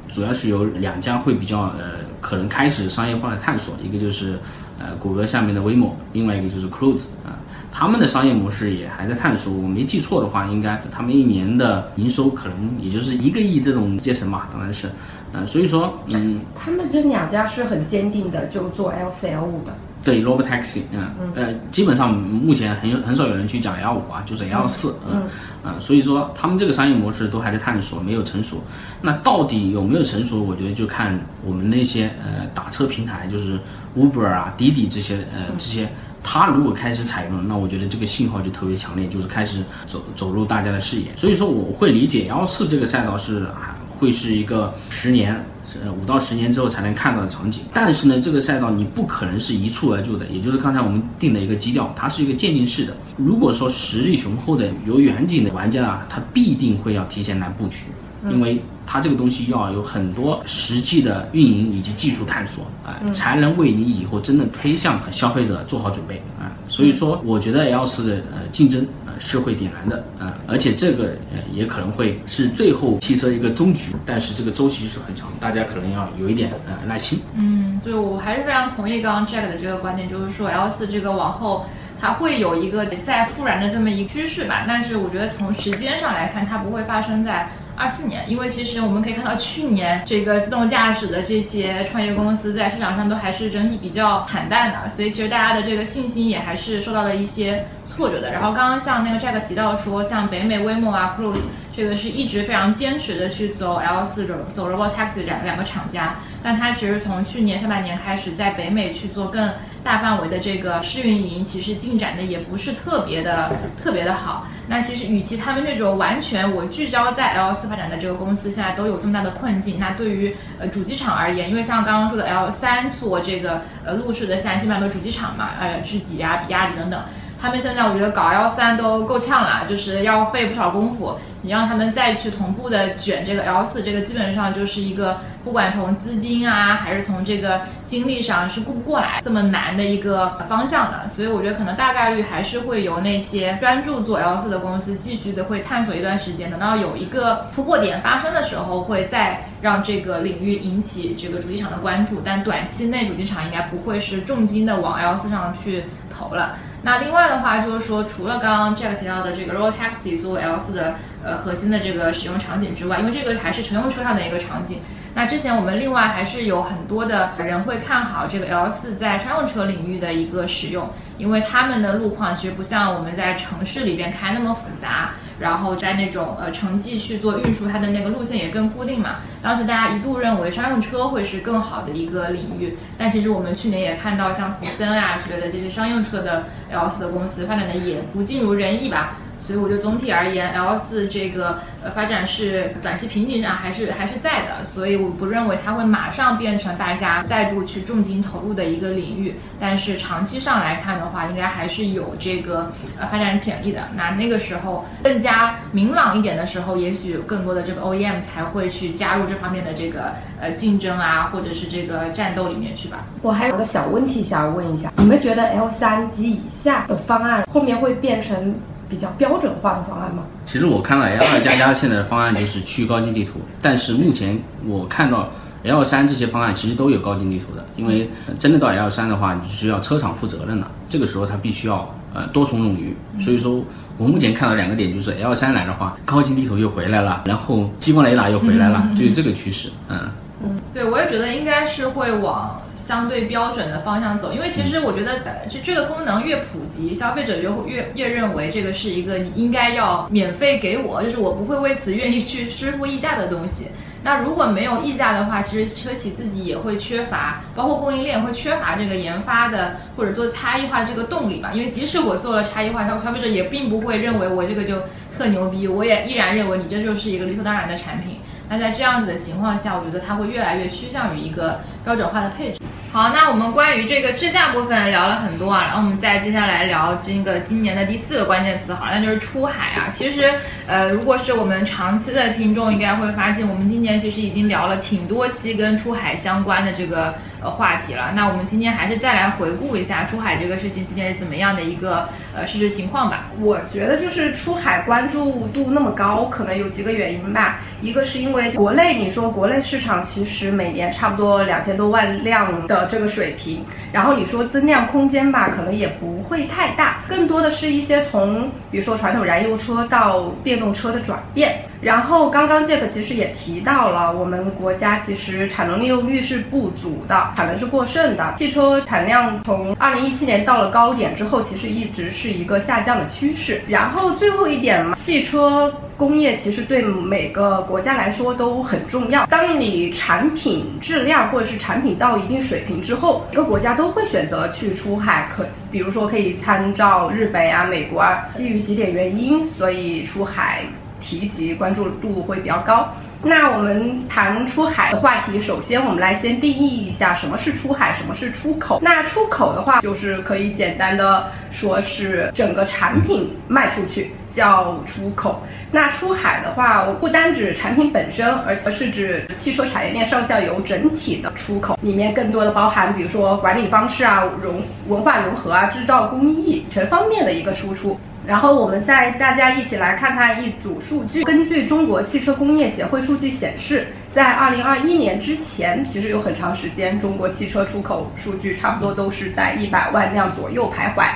Speaker 3: 主要是有两家会比较呃。可能开始商业化的探索，一个就是呃谷歌下面的 Waymo，另外一个就是 Cruise 啊、他们的商业模式也还在探索。我没记错的话，应该他们一年的营收可能也就是一个亿这种阶层吧，当然是，呃，所以说嗯，
Speaker 2: 他们这两家是很坚定的，就做 L 四 L 五的。
Speaker 3: 对 Robotaxi，嗯呃，基本上目前很有很少有人去讲 L 五啊，就是 L 四，嗯啊，所以说他们这个商业模式都还在探索，没有成熟。那到底有没有成熟？我觉得就看我们那些呃打车平台，就是 Uber 啊、滴滴这些呃这些，它如果开始采用了，那我觉得这个信号就特别强烈，就是开始走走入大家的视野。所以说我会理解 L 四这个赛道是还会是一个十年。呃，五到十年之后才能看到的场景。但是呢，这个赛道你不可能是一蹴而就的，也就是刚才我们定的一个基调，它是一个渐进式的。如果说实力雄厚的有远景的玩家啊，他必定会要提前来布局，因为它这个东西要有很多实际的运营以及技术探索啊，才能为你以后真的推向消费者做好准备啊。所以说，我觉得 L 四的呃竞争。是会点燃的啊，而且这个呃也可能会是最后汽车一个终局，但是这个周期是很长，大家可能要有一点呃耐心。
Speaker 1: 嗯，对我还是非常同意刚刚 Jack 的这个观点，就是说 L 四这个往后它会有一个再复燃的这么一个趋势吧，但是我觉得从时间上来看，它不会发生在。二四年，因为其实我们可以看到，去年这个自动驾驶的这些创业公司在市场上都还是整体比较惨淡的，所以其实大家的这个信心也还是受到了一些挫折的。然后刚刚像那个 Jack 提到说，像北美 Waymo 啊，Cruise 这个是一直非常坚持的去走 L 四走走 Robotaxi 两两个厂家，但它其实从去年下半年开始在北美去做更大范围的这个试运营，其实进展的也不是特别的 特别的好。那其实，与其他们这种完全我聚焦在 L 四发展的这个公司，现在都有这么大的困境。那对于呃主机厂而言，因为像刚刚说的 L 三做这个呃路试的，现在基本上都是主机厂嘛，呃，智己啊、比亚迪等等，他们现在我觉得搞 L 三都够呛了，就是要费不少功夫。你让他们再去同步的卷这个 L 四，这个基本上就是一个不管从资金啊，还是从这个精力上是顾不过来这么难的一个方向的。所以我觉得可能大概率还是会由那些专注做 L 四的公司继续的会探索一段时间，等到有一个突破点发生的时候，会再让这个领域引起这个主机厂的关注。但短期内主机厂应该不会是重金的往 L 四上去投了。那另外的话就是说，除了刚刚 Jack 提到的这个 Road Taxi 作为 L 四的呃核心的这个使用场景之外，因为这个还是乘用车上的一个场景。那之前我们另外还是有很多的人会看好这个 L 四在商用车领域的一个使用，因为他们的路况其实不像我们在城市里边开那么复杂。然后在那种呃城际去做运输，它的那个路线也更固定嘛。当时大家一度认为商用车会是更好的一个领域，但其实我们去年也看到像普森啊之类的这些商用车的 L 四的公司发展的也不尽如人意吧。所以我觉得总体而言，L 四这个呃发展是短期瓶颈上还是还是在的，所以我不认为它会马上变成大家再度去重金投入的一个领域。但是长期上来看的话，应该还是有这个呃发展潜力的。那那个时候更加明朗一点的时候，也许更多的这个 OEM 才会去加入这方面的这个呃竞争啊，或者是这个战斗里面去吧。
Speaker 2: 我还有个小问题想问一下，你们觉得 L 三及以下的方案后面会变成？比较标准化的方案吗？
Speaker 3: 其实我看到 L 二加加现在的方案就是去高精地图，但是目前我看到 L 三这些方案其实都有高精地图的，因为真的到 L 三的话，你需要车厂负责任了，这个时候它必须要呃多重冗余，所以说我目前看到两个点就是 L 三来的话，高精地图又回来了，然后激光雷达又回来了，就是这个趋势，嗯。
Speaker 1: 嗯，对，我也觉得应该是会往相对标准的方向走，因为其实我觉得，这这个功能越普及，消费者就会越越认为这个是一个你应该要免费给我，就是我不会为此愿意去支付溢价的东西。那如果没有溢价的话，其实车企自己也会缺乏，包括供应链会缺乏这个研发的或者做差异化的这个动力吧。因为即使我做了差异化，消消费者也并不会认为我这个就特牛逼，我也依然认为你这就是一个理所当然的产品。那在这样子的情况下，我觉得它会越来越趋向于一个标准化的配置。好，那我们关于这个智驾部分聊了很多啊，然后我们再接下来聊这个今年的第四个关键词，好，那就是出海啊。其实，呃，如果是我们长期的听众，应该会发现，我们今年其实已经聊了挺多期跟出海相关的这个。呃，话题了。那我们今天还是再来回顾一下出海这个事情今天是怎么样的一个呃事实情况吧。
Speaker 2: 我觉得就是出海关注度那么高，可能有几个原因吧。一个是因为国内，你说国内市场其实每年差不多两千多万辆的这个水平，然后你说增量空间吧，可能也不会太大，更多的是一些从比如说传统燃油车到电动车的转变。然后刚刚 Jack 其实也提到了，我们国家其实产能利用率是不足的，产能是过剩的。汽车产量从二零一七年到了高点之后，其实一直是是一个下降的趋势。然后最后一点嘛，汽车工业其实对每个国家来说都很重要。当你产品质量或者是产品到一定水平之后，每个国家都会选择去出海，可比如说可以参照日本啊、美国啊，基于几点原因，所以出海。提及，关注度会比较高。那我们谈出海的话题，首先我们来先定义一下什么是出海，什么是出口。那出口的话，就是可以简单的说是整个产品卖出去叫出口。那出海的话，我不单指产品本身，而是指汽车产业链上下游整体的出口，里面更多的包含，比如说管理方式啊、融文化融合啊、制造工艺全方面的一个输出。然后我们再大家一起来看看一组数据。根据中国汽车工业协会数据显示，在二零二一年之前，其实有很长时间，中国汽车出口数据差不多都是在一百万辆左右徘徊。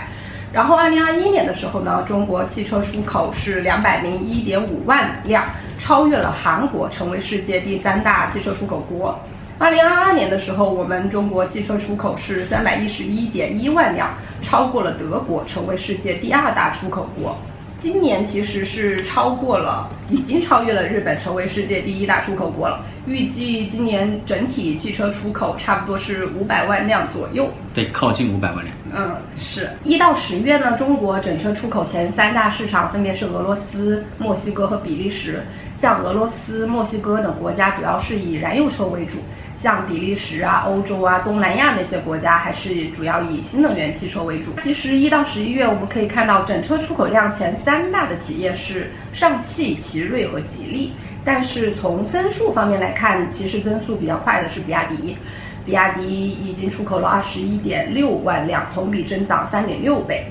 Speaker 2: 然后二零二一年的时候呢，中国汽车出口是两百零一点五万辆，超越了韩国，成为世界第三大汽车出口国。二零二二年的时候，我们中国汽车出口是三百一十一点一万辆，超过了德国，成为世界第二大出口国。今年其实是超过了，已经超越了日本，成为世界第一大出口国了。预计今年整体汽车出口差不多是五百万辆左右，
Speaker 3: 对，靠近五百万辆。
Speaker 2: 嗯，是一到十月呢，中国整车出口前三大市场分别是俄罗斯、墨西哥和比利时。像俄罗斯、墨西哥等国家主要是以燃油车为主。像比利时啊、欧洲啊、东南亚那些国家，还是主要以新能源汽车为主。其实一到十一月，我们可以看到整车出口量前三大的企业是上汽、奇瑞和吉利。但是从增速方面来看，其实增速比较快的是比亚迪。比亚迪已经出口了二十一点六万辆，同比增长三点六倍。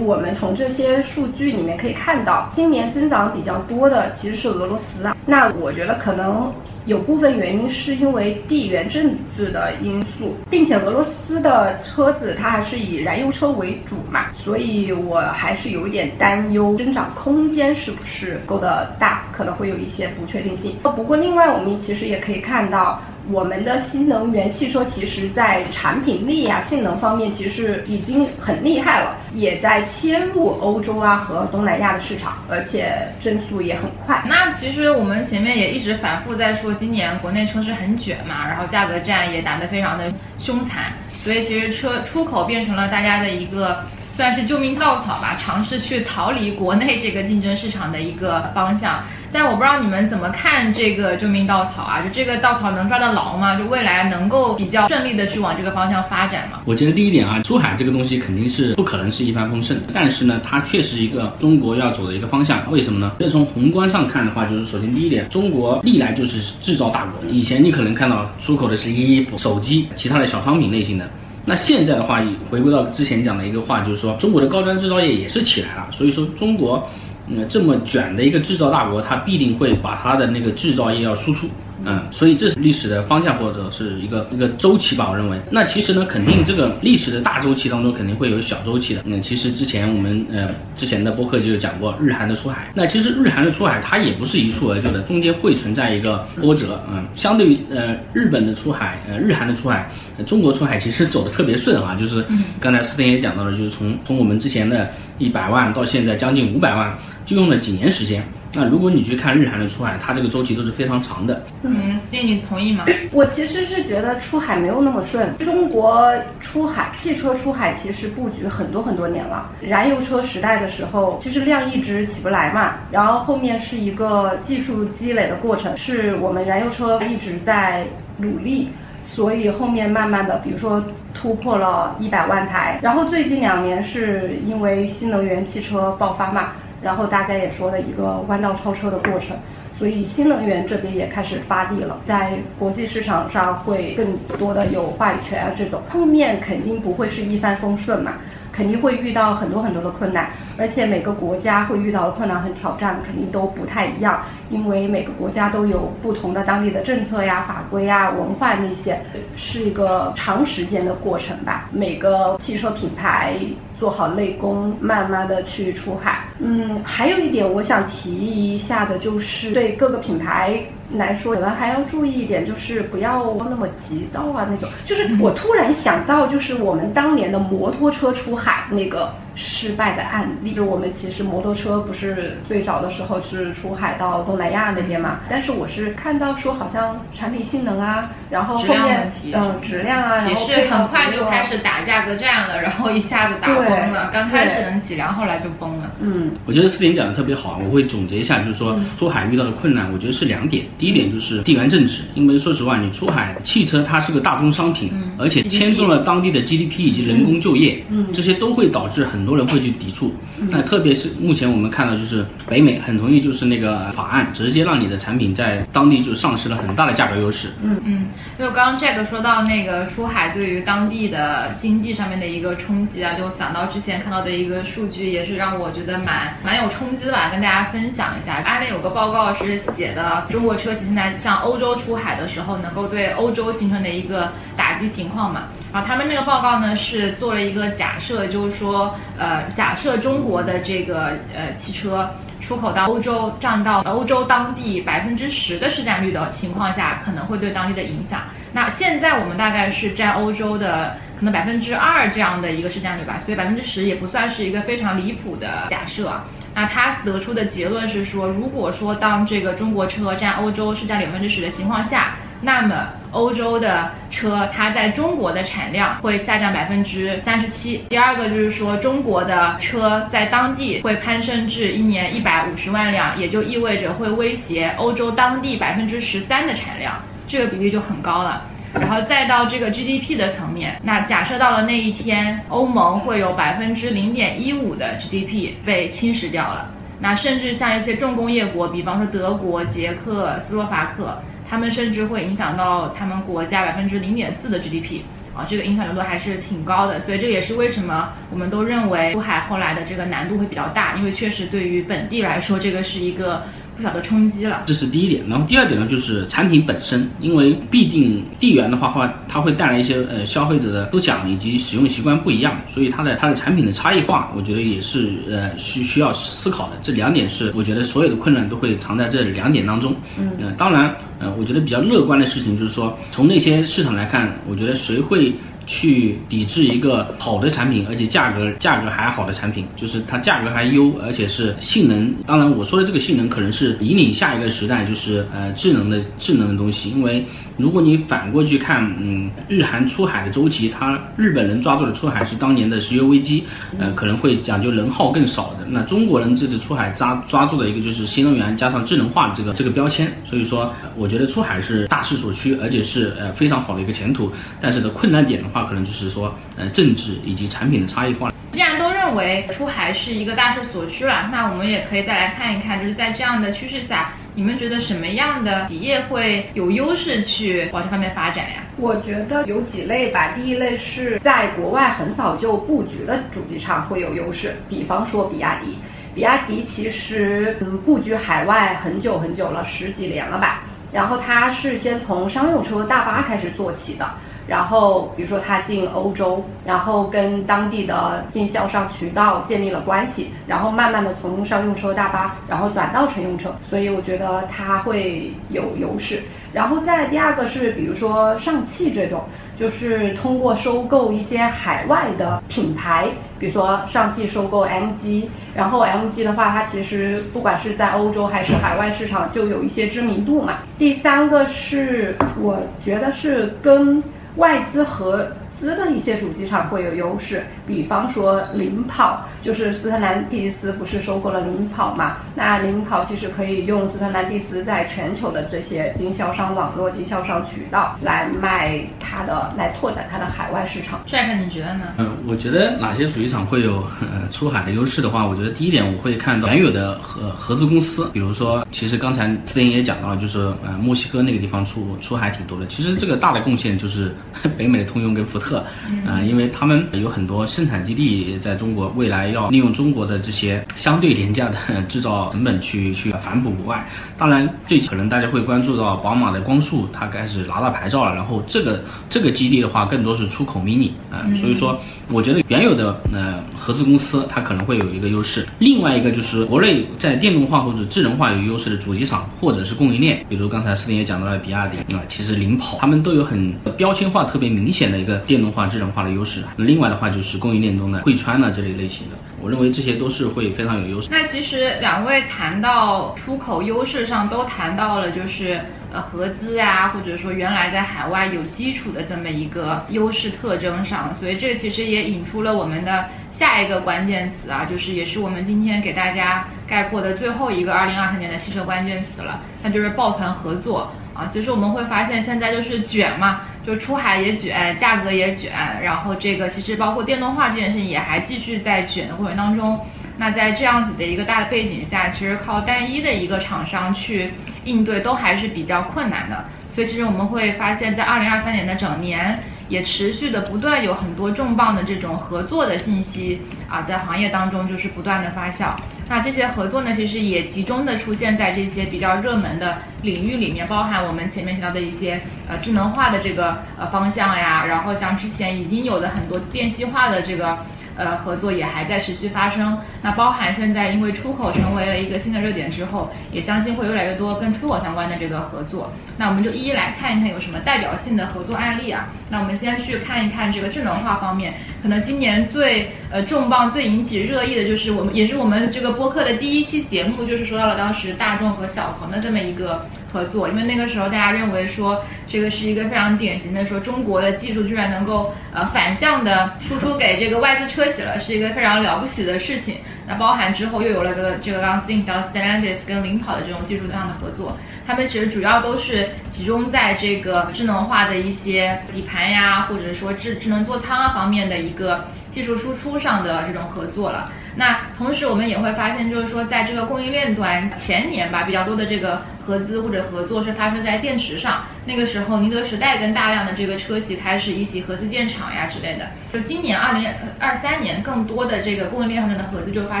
Speaker 2: 我们从这些数据里面可以看到，今年增长比较多的其实是俄罗斯啊。那我觉得可能。有部分原因是因为地缘政治的因素，并且俄罗斯的车子它还是以燃油车为主嘛，所以我还是有一点担忧增长空间是不是够的大，可能会有一些不确定性。不过另外我们其实也可以看到。我们的新能源汽车其实，在产品力啊、性能方面，其实已经很厉害了，也在切入欧洲啊和东南亚的市场，而且增速也很快。
Speaker 1: 那其实我们前面也一直反复在说，今年国内车市很卷嘛，然后价格战也打得非常的凶残，所以其实车出口变成了大家的一个算是救命稻草吧，尝试去逃离国内这个竞争市场的一个方向。但我不知道你们怎么看这个救命稻草啊？就这个稻草能抓得牢吗？就未来能够比较顺利的去往这个方向发展吗？
Speaker 3: 我觉得第一点啊，出海这个东西肯定是不可能是一帆风顺，但是呢，它确实一个中国要走的一个方向。为什么呢？那从宏观上看的话，就是首先第一点，中国历来就是制造大国。以前你可能看到出口的是衣服、手机、其他的小商品类型的，那现在的话，回归到之前讲的一个话，就是说中国的高端制造业也是起来了。所以说中国。嗯，这么卷的一个制造大国，它必定会把它的那个制造业要输出。嗯，所以这是历史的方向或者是一个一个周期吧，我认为。那其实呢，肯定这个历史的大周期当中肯定会有小周期的。那其实之前我们呃之前的播客就有讲过日韩的出海。那其实日韩的出海它也不是一蹴而就的，中间会存在一个波折。嗯，相对于呃日本的出海，呃日韩的出海，中国出海其实走的特别顺啊。就是刚才思婷也讲到了，就是从从我们之前的一百万到现在将近五百万，就用了几年时间。那如果你去看日韩的出海，它这个周期都是非常长的。
Speaker 1: 嗯，那你同意吗？
Speaker 2: 我其实是觉得出海没有那么顺。中国出海汽车出海其实布局很多很多年了。燃油车时代的时候，其实量一直起不来嘛。然后后面是一个技术积累的过程，是我们燃油车一直在努力，所以后面慢慢的，比如说突破了一百万台。然后最近两年是因为新能源汽车爆发嘛。然后大家也说的一个弯道超车的过程，所以新能源这边也开始发力了，在国际市场上会更多的有话语权啊，这种后面肯定不会是一帆风顺嘛，肯定会遇到很多很多的困难。而且每个国家会遇到的困难和挑战肯定都不太一样，因为每个国家都有不同的当地的政策呀、法规呀、文化那些，是一个长时间的过程吧。每个汽车品牌做好内功，慢慢的去出海。嗯，还有一点我想提一下的就是对各个品牌。来说，可能还要注意一点，就是不要那么急躁啊，那种。就是我突然想到，就是我们当年的摩托车出海那个失败的案例。就我们其实摩托车不是最早的时候是出海到东南亚那边嘛，但是我是看到说好像产品性能啊，然后后面嗯质量啊，然后
Speaker 1: 也是很快就开始打价格战了，然后一下子打崩了。刚开始能几辆，后来就崩了。
Speaker 2: 嗯，
Speaker 3: 我觉得四点讲的特别好，我会总结一下，就是说出海遇到的困难，我觉得是两点。第一点就是地缘政治，因为说实话，你出海汽车它是个大宗商品，而且牵动了当地的 GDP 以及人工就业，这些都会导致很多人会去抵触。那特别是目前我们看到，就是北美很容易就是那个法案直接让你的产品在当地就丧失了很大的价格优势。
Speaker 1: 嗯嗯，就刚刚 Jack 说到那个出海对于当地的经济上面的一个冲击啊，就想到之前看到的一个数据，也是让我觉得蛮蛮有冲击的吧，跟大家分享一下。阿联有个报告是写的，中国车企现在向欧洲出海的时候，能够对欧洲形成的一个打击情况嘛。然后他们那个报告呢是做了一个假设，就是说，呃，假设中国的这个呃汽车出口到欧洲，占到欧洲当地百分之十的市占率的情况下，可能会对当地的影响。那现在我们大概是占欧洲的可能百分之二这样的一个市占率吧，所以百分之十也不算是一个非常离谱的假设啊。那他得出的结论是说，如果说当这个中国车占欧洲市占百分之十的情况下，那么欧洲的车它在中国的产量会下降百分之三十七。第二个就是说，中国的车在当地会攀升至一年一百五十万辆，也就意味着会威胁欧洲当地百分之十三的产量，这个比例就很高了。然后再到这个 GDP 的层面，那假设到了那一天，欧盟会有百分之零点一五的 GDP 被侵蚀掉了。那甚至像一些重工业国，比方说德国、捷克斯洛伐克。他们甚至会影响到他们国家百分之零点四的 GDP 啊，这个影响程度还是挺高的，所以这也是为什么我们都认为出海后来的这个难度会比较大，因为确实对于本地来说，这个是一个。不小的冲击了，
Speaker 3: 这是第一点。然后第二点呢，就是产品本身，因为必定地缘的话话，它会带来一些呃消费者的思想以及使用习惯不一样，所以它的它的产品的差异化，我觉得也是呃需需要思考的。这两点是我觉得所有的困难都会藏在这两点当中。嗯，当然，呃，我觉得比较乐观的事情就是说，从那些市场来看，我觉得谁会。去抵制一个好的产品，而且价格价格还好的产品，就是它价格还优，而且是性能。当然，我说的这个性能可能是引领下一个时代，就是呃智能的智能的东西，因为。如果你反过去看，嗯，日韩出海的周期，它日本人抓住的出海是当年的石油危机，呃，可能会讲究能耗更少的。那中国人这次出海抓抓住的一个就是新能源加上智能化的这个这个标签，所以说我觉得出海是大势所趋，而且是呃非常好的一个前途。但是的困难点的话，可能就是说呃政治以及产品的差异化。
Speaker 1: 既然都认为出海是一个大势所趋了，那我们也可以再来看一看，就是在这样的趋势下。你们觉得什么样的企业会有优势去往这方面发展呀？
Speaker 2: 我觉得有几类吧。第一类是在国外很早就布局的主机厂会有优势，比方说比亚迪。比亚迪其实嗯布局海外很久很久了，十几年了吧。然后它是先从商用车、大巴开始做起的。然后，比如说他进欧洲，然后跟当地的经销商渠道建立了关系，然后慢慢的从商用车大巴，然后转到乘用车，所以我觉得它会有优势。然后再第二个是，比如说上汽这种，就是通过收购一些海外的品牌，比如说上汽收购 MG，然后 MG 的话，它其实不管是在欧洲还是海外市场，就有一些知名度嘛。第三个是，我觉得是跟外资和资的一些主机厂会有优势，比方说领跑，就是斯特兰蒂斯不是收购了领跑嘛？那领跑其实可以用斯特兰蒂斯在全球的这些经销商网络、经销商渠道来卖它的，来拓展它的海外市场。
Speaker 1: 帅哥，你觉得呢？
Speaker 3: 嗯，我觉得哪些主机厂会有呃出海的优势的话，我觉得第一点我会看到原有的合合资公司，比如说，其实刚才斯林也讲到了，就是呃墨西哥那个地方出出海挺多的。其实这个大的贡献就是 北美的通用跟福特。特，啊，因为他们有很多生产基地在中国，未来要利用中国的这些相对廉价的 制造成本去去反哺国外。当然，最可能大家会关注到宝马的光速，它开始拿到牌照了。然后这个这个基地的话，更多是出口 mini 啊，所以说我觉得原有的呃合资公司它可能会有一个优势。另外一个就是国内在电动化或者智能化有优势的主机厂或者是供应链，比如刚才司令也讲到了比亚迪啊，其实领跑他们都有很标签化特别明显的一个。电动化、智能化的优势。另外的话就是供应链中的汇川呢这类类型的。我认为这些都是会非常有优势。
Speaker 1: 那其实两位谈到出口优势上，都谈到了就是呃合资啊，或者说原来在海外有基础的这么一个优势特征上，所以这其实也引出了我们的下一个关键词啊，就是也是我们今天给大家概括的最后一个二零二三年的汽车关键词了，那就是抱团合作啊。其实我们会发现现在就是卷嘛。就出海也卷，价格也卷，然后这个其实包括电动化这件事情也还继续在卷的过程当中。那在这样子的一个大的背景下，其实靠单一的一个厂商去应对都还是比较困难的。所以其实我们会发现，在二零二三年的整年。也持续的不断有很多重磅的这种合作的信息啊，在行业当中就是不断的发酵。那这些合作呢，其实也集中的出现在这些比较热门的领域里面，包含我们前面提到的一些呃智能化的这个呃方向呀，然后像之前已经有的很多电气化的这个。呃，合作也还在持续发生。那包含现在因为出口成为了一个新的热点之后，也相信会越来越多跟出口相关的这个合作。那我们就一一来看一看有什么代表性的合作案例啊。那我们先去看一看这个智能化方面，可能今年最呃重磅、最引起热议的就是我们也是我们这个播客的第一期节目，就是说到了当时大众和小鹏的这么一个。合作，因为那个时候大家认为说这个是一个非常典型的，说中国的技术居然能够呃反向的输出给这个外资车企了，是一个非常了不起的事情。那包含之后又有了个这个刚刚 s t 提到 Stellantis 跟领跑的这种技术上的合作，他们其实主要都是集中在这个智能化的一些底盘呀，或者说智智能座舱啊方面的一个技术输出上的这种合作了。那同时我们也会发现，就是说在这个供应链端前年吧，比较多的这个。合资或者合作是发生在电池上，那个时候宁德时代跟大量的这个车企开始一起合资建厂呀之类的。就今年二零二三年，更多的这个供应链上面的合资就发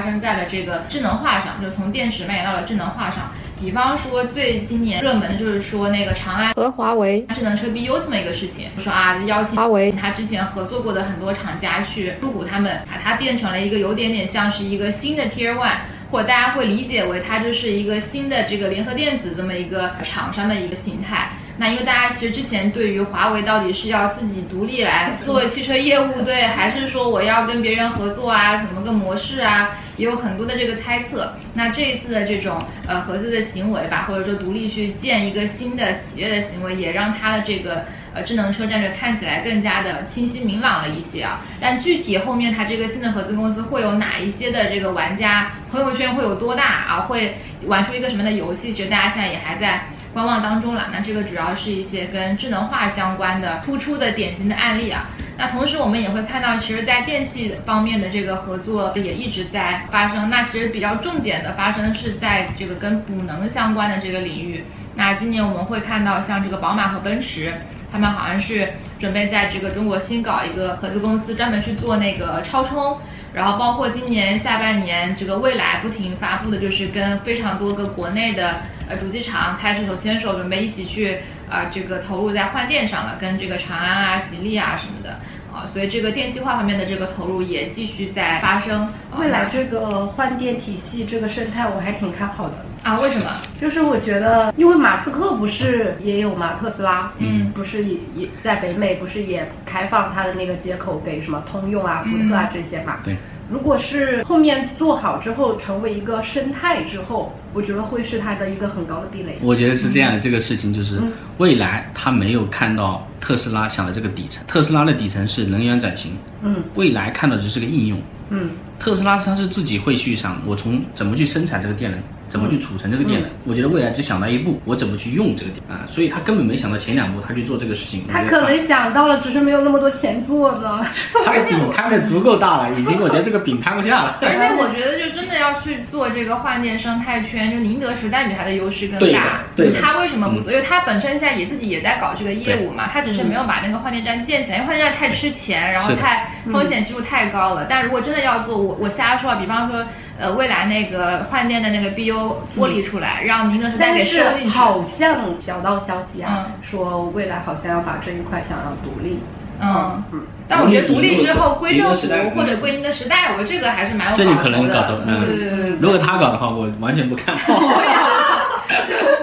Speaker 1: 生在了这个智能化上，就从电池蔓延到了智能化上。比方说最今年热门的就是说那个长安
Speaker 4: 和华为
Speaker 1: 智能车 BU 这么一个事情，说啊邀请华为他之前合作过的很多厂家去入股他们，把它变成了一个有点点像是一个新的 Tier One。或大家会理解为它就是一个新的这个联合电子这么一个厂商的一个形态。那因为大家其实之前对于华为到底是要自己独立来做汽车业务，对，还是说我要跟别人合作啊，怎么个模式啊，也有很多的这个猜测。那这一次的这种呃合资的行为吧，或者说独立去建一个新的企业的行为，也让它的这个。呃，智能车战略看起来更加的清晰明朗了一些啊，但具体后面它这个新的合资公司会有哪一些的这个玩家，朋友圈会有多大啊？会玩出一个什么样的游戏？其实大家现在也还在观望当中了。那这个主要是一些跟智能化相关的突出的典型的案例啊。那同时我们也会看到，其实，在电器方面的这个合作也一直在发生。那其实比较重点的发生是在这个跟补能相关的这个领域。那今年我们会看到像这个宝马和奔驰。他们好像是准备在这个中国新搞一个合资公司，专门去做那个超充。然后包括今年下半年，这个蔚来不停发布的就是跟非常多个国内的呃主机厂开始手牵手，准备一起去啊这个投入在换电上了，跟这个长安啊、吉利啊什么的啊，所以这个电气化方面的这个投入也继续在发生。
Speaker 2: 未来这个换电体系这个生态，我还挺看好的。
Speaker 1: 啊，为什么？
Speaker 2: 就是我觉得，因为马斯克不是也有嘛，特斯拉，嗯，不是也也在北美，不是也开放它的那个接口给什么通用啊、福特啊这些嘛？
Speaker 3: 对。
Speaker 2: 如果是后面做好之后，成为一个生态之后，我觉得会是它的一个很高的壁垒。
Speaker 3: 我觉得是这样的，这个事情就是未来他没有看到特斯拉想的这个底层，特斯拉的底层是能源转型，嗯，未来看到只是个应用，嗯，特斯拉它是自己会去想，我从怎么去生产这个电能。怎么去储存这个电能？我觉得未来只想到一步，我怎么去用这个电啊？所以他根本没想到前两步，他去做这个事情。
Speaker 2: 他可能想到了，只是没有那么多钱做呢。
Speaker 3: 他的饼摊的足够大了，已经，我觉得这个饼摊不下了。
Speaker 1: 而且我觉得，就真的要去做这个换电生态圈，就宁德时代比他的优势更大。
Speaker 3: 对
Speaker 1: 他为什么不做？因为他本身现在也自己也在搞这个业务嘛，他只是没有把那个换电站建起来，因为换电站太吃钱，然后太风险系数太高了。但如果真的要做，我我瞎说，比方说。呃，未来那个换电的那个 BU 剥离出来，让宁德时代给收进去。
Speaker 2: 好像小道消息啊，说未来好像要把这一块想要独立。
Speaker 1: 嗯嗯。但我觉得独立之后归政府或者归宁德时代，我觉得这个还是蛮有
Speaker 3: 这就可能搞头。
Speaker 1: 对对对对。
Speaker 3: 如果他搞的话，我完全不看好。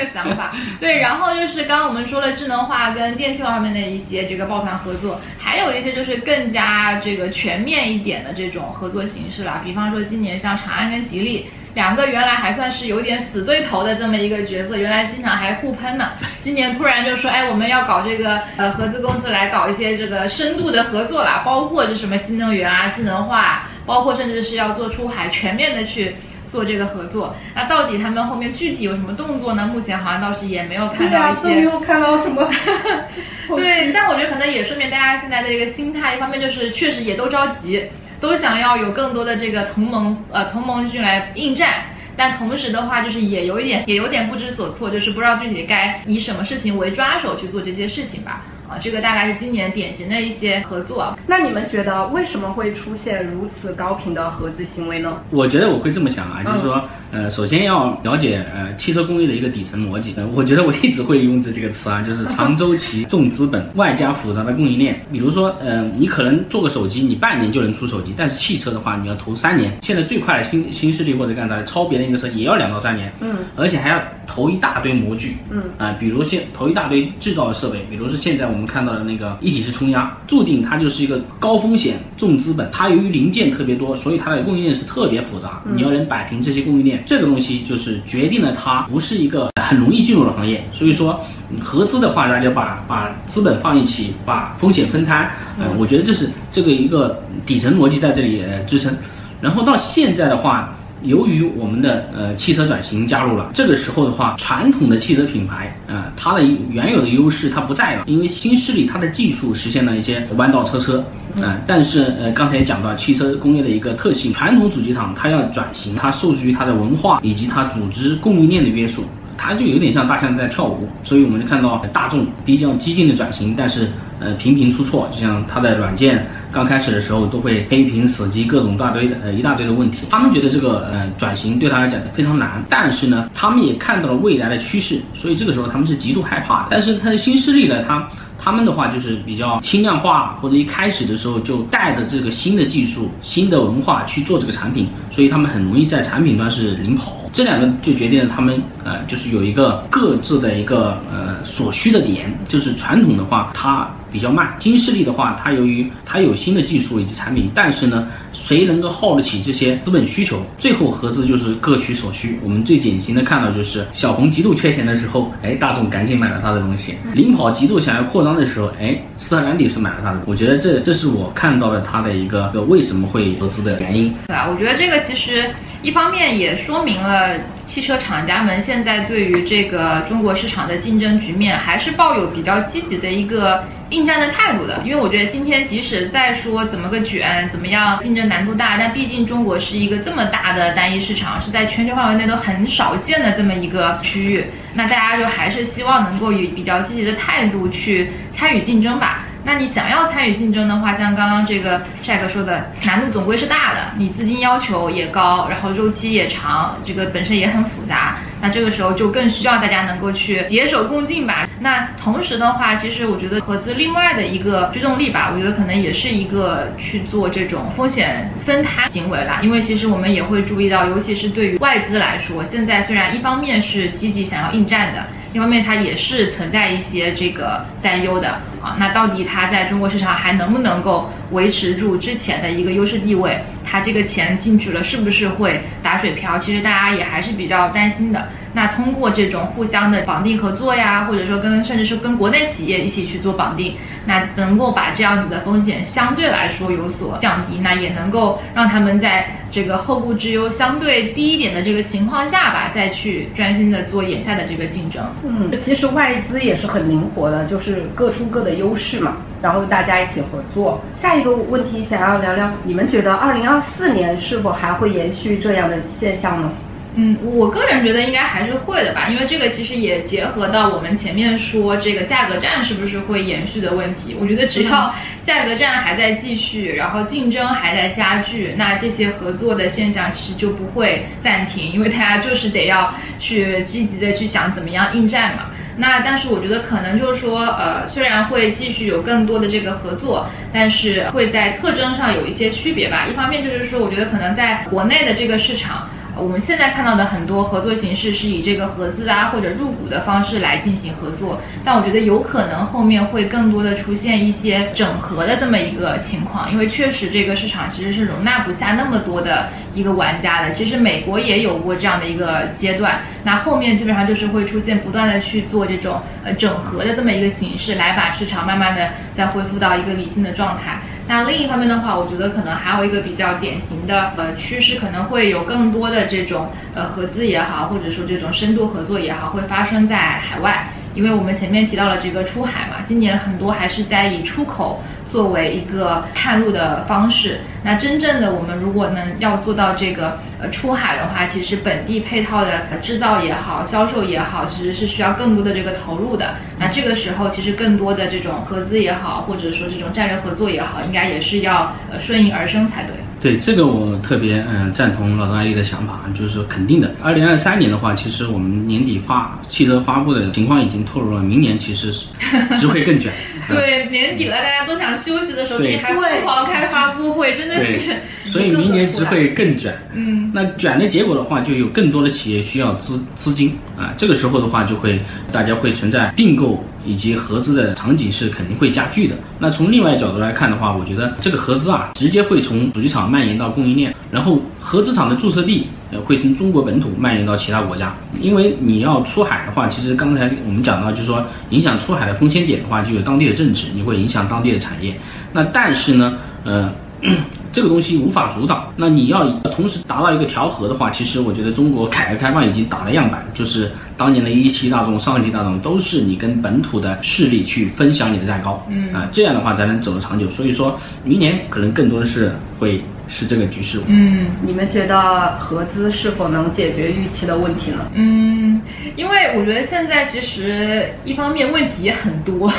Speaker 1: 个想法。对，然后就是刚刚我们说了智能化跟电气化方面的一些这个抱团合作，还有一些就是更加这个全面一点的这种合作形式啦。比方说今年像长安跟吉利。两个原来还算是有点死对头的这么一个角色，原来经常还互喷呢。今年突然就说，哎，我们要搞这个呃合资公司来搞一些这个深度的合作啦，包括这什么新能源啊、智能化，包括甚至是要做出海，全面的去做这个合作。那到底他们后面具体有什么动作呢？目前好像倒是也没有看到一些，
Speaker 2: 都没有看到什么。
Speaker 1: 对，但我觉得可能也说明大家现在的一个心态，一方面就是确实也都着急。都想要有更多的这个同盟，呃，同盟军来应战，但同时的话，就是也有一点，也有点不知所措，就是不知道具体该以什么事情为抓手去做这些事情吧。啊，这个大概是今年典型的一些合作。
Speaker 2: 那你们觉得为什么会出现如此高频的合资行为呢？
Speaker 3: 我觉得我会这么想啊，就是说。呃，首先要了解呃汽车工业的一个底层逻辑。呃，我觉得我一直会用这这个词啊，就是长周期、重资本、外加复杂的供应链。比如说，呃，你可能做个手机，你半年就能出手机，但是汽车的话，你要投三年。现在最快的新新势力或者干啥，超别人一个车也要两到三年。
Speaker 2: 嗯。
Speaker 3: 而且还要投一大堆模具。
Speaker 2: 嗯。
Speaker 3: 啊，比如现投一大堆制造的设备，比如说现在我们看到的那个一体式冲压，注定它就是一个高风险、重资本。它由于零件特别多，所以它的供应链是特别复杂。你要能摆平这些供应链，这个东西就。是决定了它不是一个很容易进入的行业，所以说合资的话，大家把把资本放一起，把风险分摊，嗯，我觉得这是这个一个底层逻辑在这里支撑。然后到现在的话。由于我们的呃汽车转型加入了，这个时候的话，传统的汽车品牌啊，它的原有的优势它不在了，因为新势力它的技术实现了一些弯道超车，啊，但是呃刚才也讲到汽车工业的一个特性，传统主机厂它要转型，它受制于它的文化以及它组织供应链的约束。它就有点像大象在跳舞，所以我们就看到大众比较激进的转型，但是呃频频出错，就像它的软件刚开始的时候都会黑屏死机，各种大堆的呃一大堆的问题。他们觉得这个呃转型对他来讲非常难，但是呢，他们也看到了未来的趋势，所以这个时候他们是极度害怕的。但是它的新势力呢，他他们的话就是比较轻量化，或者一开始的时候就带着这个新的技术、新的文化去做这个产品，所以他们很容易在产品端是领跑。这两个就决定了他们呃，就是有一个各自的一个呃所需的点，就是传统的话它比较慢，新势力的话它由于它有新的技术以及产品，但是呢，谁能够耗得起这些资本需求？最后合资就是各取所需。我们最典型的看到就是小鹏极度缺钱的时候，哎，大众赶紧买了它的东西；领跑极度想要扩张的时候，哎，斯特兰迪是买了它的。我觉得这这是我看到了它的一个为什么会合资的原因。
Speaker 1: 对啊，我觉得这个其实。一方面也说明了汽车厂家们现在对于这个中国市场的竞争局面还是抱有比较积极的一个应战的态度的。因为我觉得今天即使再说怎么个卷，怎么样竞争难度大，但毕竟中国是一个这么大的单一市场，是在全球范围内都很少见的这么一个区域，那大家就还是希望能够以比较积极的态度去参与竞争吧。那你想要参与竞争的话，像刚刚这个帅哥说的，难度总归是大的，你资金要求也高，然后周期也长，这个本身也很复杂。那这个时候就更需要大家能够去携手共进吧。那同时的话，其实我觉得合资另外的一个驱动力吧，我觉得可能也是一个去做这种风险分摊行为啦。因为其实我们也会注意到，尤其是对于外资来说，现在虽然一方面是积极想要应战的。一方面，它也是存在一些这个担忧的啊。那到底它在中国市场还能不能够维持住之前的一个优势地位？他这个钱进去了，是不是会打水漂？其实大家也还是比较担心的。那通过这种互相的绑定合作呀，或者说跟甚至是跟国内企业一起去做绑定，那能够把这样子的风险相对来说有所降低，那也能够让他们在这个后顾之忧相对低一点的这个情况下吧，再去专心的做眼下的这个竞争。
Speaker 2: 嗯，其实外资也是很灵活的，就是各出各的优势嘛，然后大家一起合作。下一个问题想要聊聊，你们觉得二零二四年是否还会延续这样的现象呢？
Speaker 1: 嗯，我个人觉得应该还是会的吧，因为这个其实也结合到我们前面说这个价格战是不是会延续的问题。我觉得只要价格战还在继续，然后竞争还在加剧，那这些合作的现象其实就不会暂停，因为大家就是得要去积极的去想怎么样应战嘛。那但是我觉得可能就是说，呃，虽然会继续有更多的这个合作，但是会在特征上有一些区别吧。一方面就是说，我觉得可能在国内的这个市场。我们现在看到的很多合作形式是以这个合资啊或者入股的方式来进行合作，但我觉得有可能后面会更多的出现一些整合的这么一个情况，因为确实这个市场其实是容纳不下那么多的一个玩家的。其实美国也有过这样的一个阶段，那后面基本上就是会出现不断的去做这种呃整合的这么一个形式，来把市场慢慢的再恢复到一个理性的状态。那另一方面的话，我觉得可能还有一个比较典型的呃趋势，可能会有更多的这种呃合资也好，或者说这种深度合作也好，会发生在海外。因为我们前面提到了这个出海嘛，今年很多还是在以出口作为一个探路的方式。那真正的我们如果能要做到这个呃出海的话，其实本地配套的制造也好，销售也好，其实是需要更多的这个投入的。那这个时候，其实更多的这种合资也好，或者说这种战略合作也好，应该也是要呃顺应而生才对。
Speaker 3: 对这个我特别嗯赞同老张阿姨的想法，就是说肯定的。二零二三年的话，其实我们年底发汽车发布的情况已经透露了，明年其实是 只会更卷。
Speaker 1: 对，年底了，大家都想休息的时候，你还疯狂开发布会，真的是。
Speaker 3: 所以明年只会更卷。
Speaker 1: 嗯，
Speaker 3: 那卷的结果的话，就有更多的企业需要资资金啊，这个时候的话，就会大家会存在并购以及合资的场景是肯定会加剧的。那从另外角度来看的话，我觉得这个合资啊，直接会从主机厂蔓延到供应链，然后合资厂的注册地呃会从中国本土蔓延到其他国家。因为你要出海的话，其实刚才我们讲到，就是说影响出海的风险点的话，就有当地的政治，你会影响当地的产业。那但是呢，呃。这个东西无法阻挡。那你要同时达到一个调和的话，其实我觉得中国改革开放已经打了样板，就是当年的一汽大众、上汽大众都是你跟本土的势力去分享你的蛋糕，
Speaker 1: 嗯
Speaker 3: 啊，这样的话才能走得长久。所以说明年可能更多的是会是这个局势。
Speaker 1: 嗯
Speaker 2: 你们觉得合资是否能解决预期的问题呢？
Speaker 1: 嗯，因为我觉得现在其实一方面问题也很多，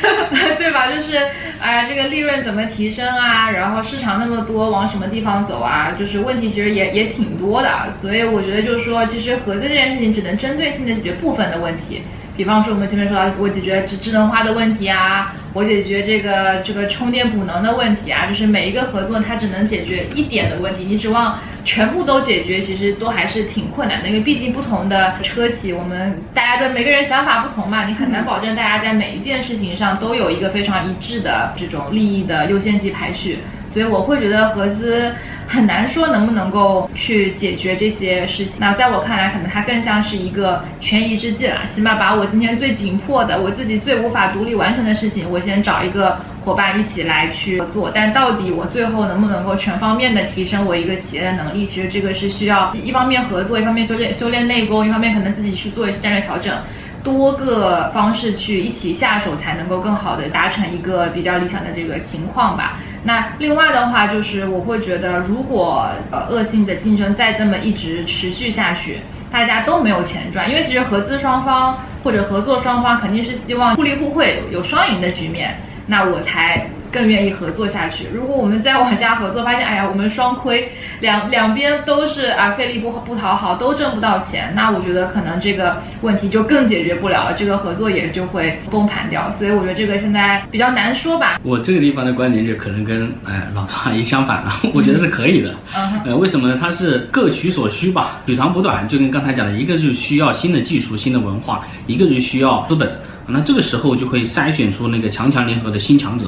Speaker 1: 对吧？就是哎、这个利润怎么提升啊？然后市场那么多，往什么地方走啊？就是问题其实也也挺多的。所以我觉得就是说，其实合资这件事情只能针对性的解决部分的问题。比方说我们前面说到，我解决智智能化的问题啊，我解决这个这个充电补能的问题啊，就是每一个合作它只能解决一点的问题，你指望全部都解决，其实都还是挺困难的，因为毕竟不同的车企，我们大家的每个人想法不同嘛，你很难保证大家在每一件事情上都有一个非常一致的这种利益的优先级排序，所以我会觉得合资。很难说能不能够去解决这些事情。那在我看来，可能它更像是一个权宜之计啦，起码把我今天最紧迫的、我自己最无法独立完成的事情，我先找一个伙伴一起来去做。但到底我最后能不能够全方面的提升我一个企业的能力，其实这个是需要一方面合作，一方面修炼修炼内功，一方面可能自己去做一些战略调整。多个方式去一起下手，才能够更好的达成一个比较理想的这个情况吧。那另外的话，就是我会觉得，如果呃恶性的竞争再这么一直持续下去，大家都没有钱赚，因为其实合资双方或者合作双方肯定是希望互利互惠，有双赢的局面，那我才更愿意合作下去。如果我们再往下合作，发现哎呀我们双亏，两两边都是啊费力不不讨好，都挣不到钱，那我觉得可能这个问题就更解决不了了，这个合作也就会崩盘掉。所以我觉得这个现在比较难说吧。
Speaker 3: 我这个地方的观点就可能跟哎老张阿姨相反了，我觉得是可以的。
Speaker 1: 嗯
Speaker 3: 呃，为什么呢？它是各取所需吧，取长补短，就跟刚才讲的，一个就需要新的技术、新的文化，一个就需要资本。那这个时候就会筛选出那个强强联合的新强者。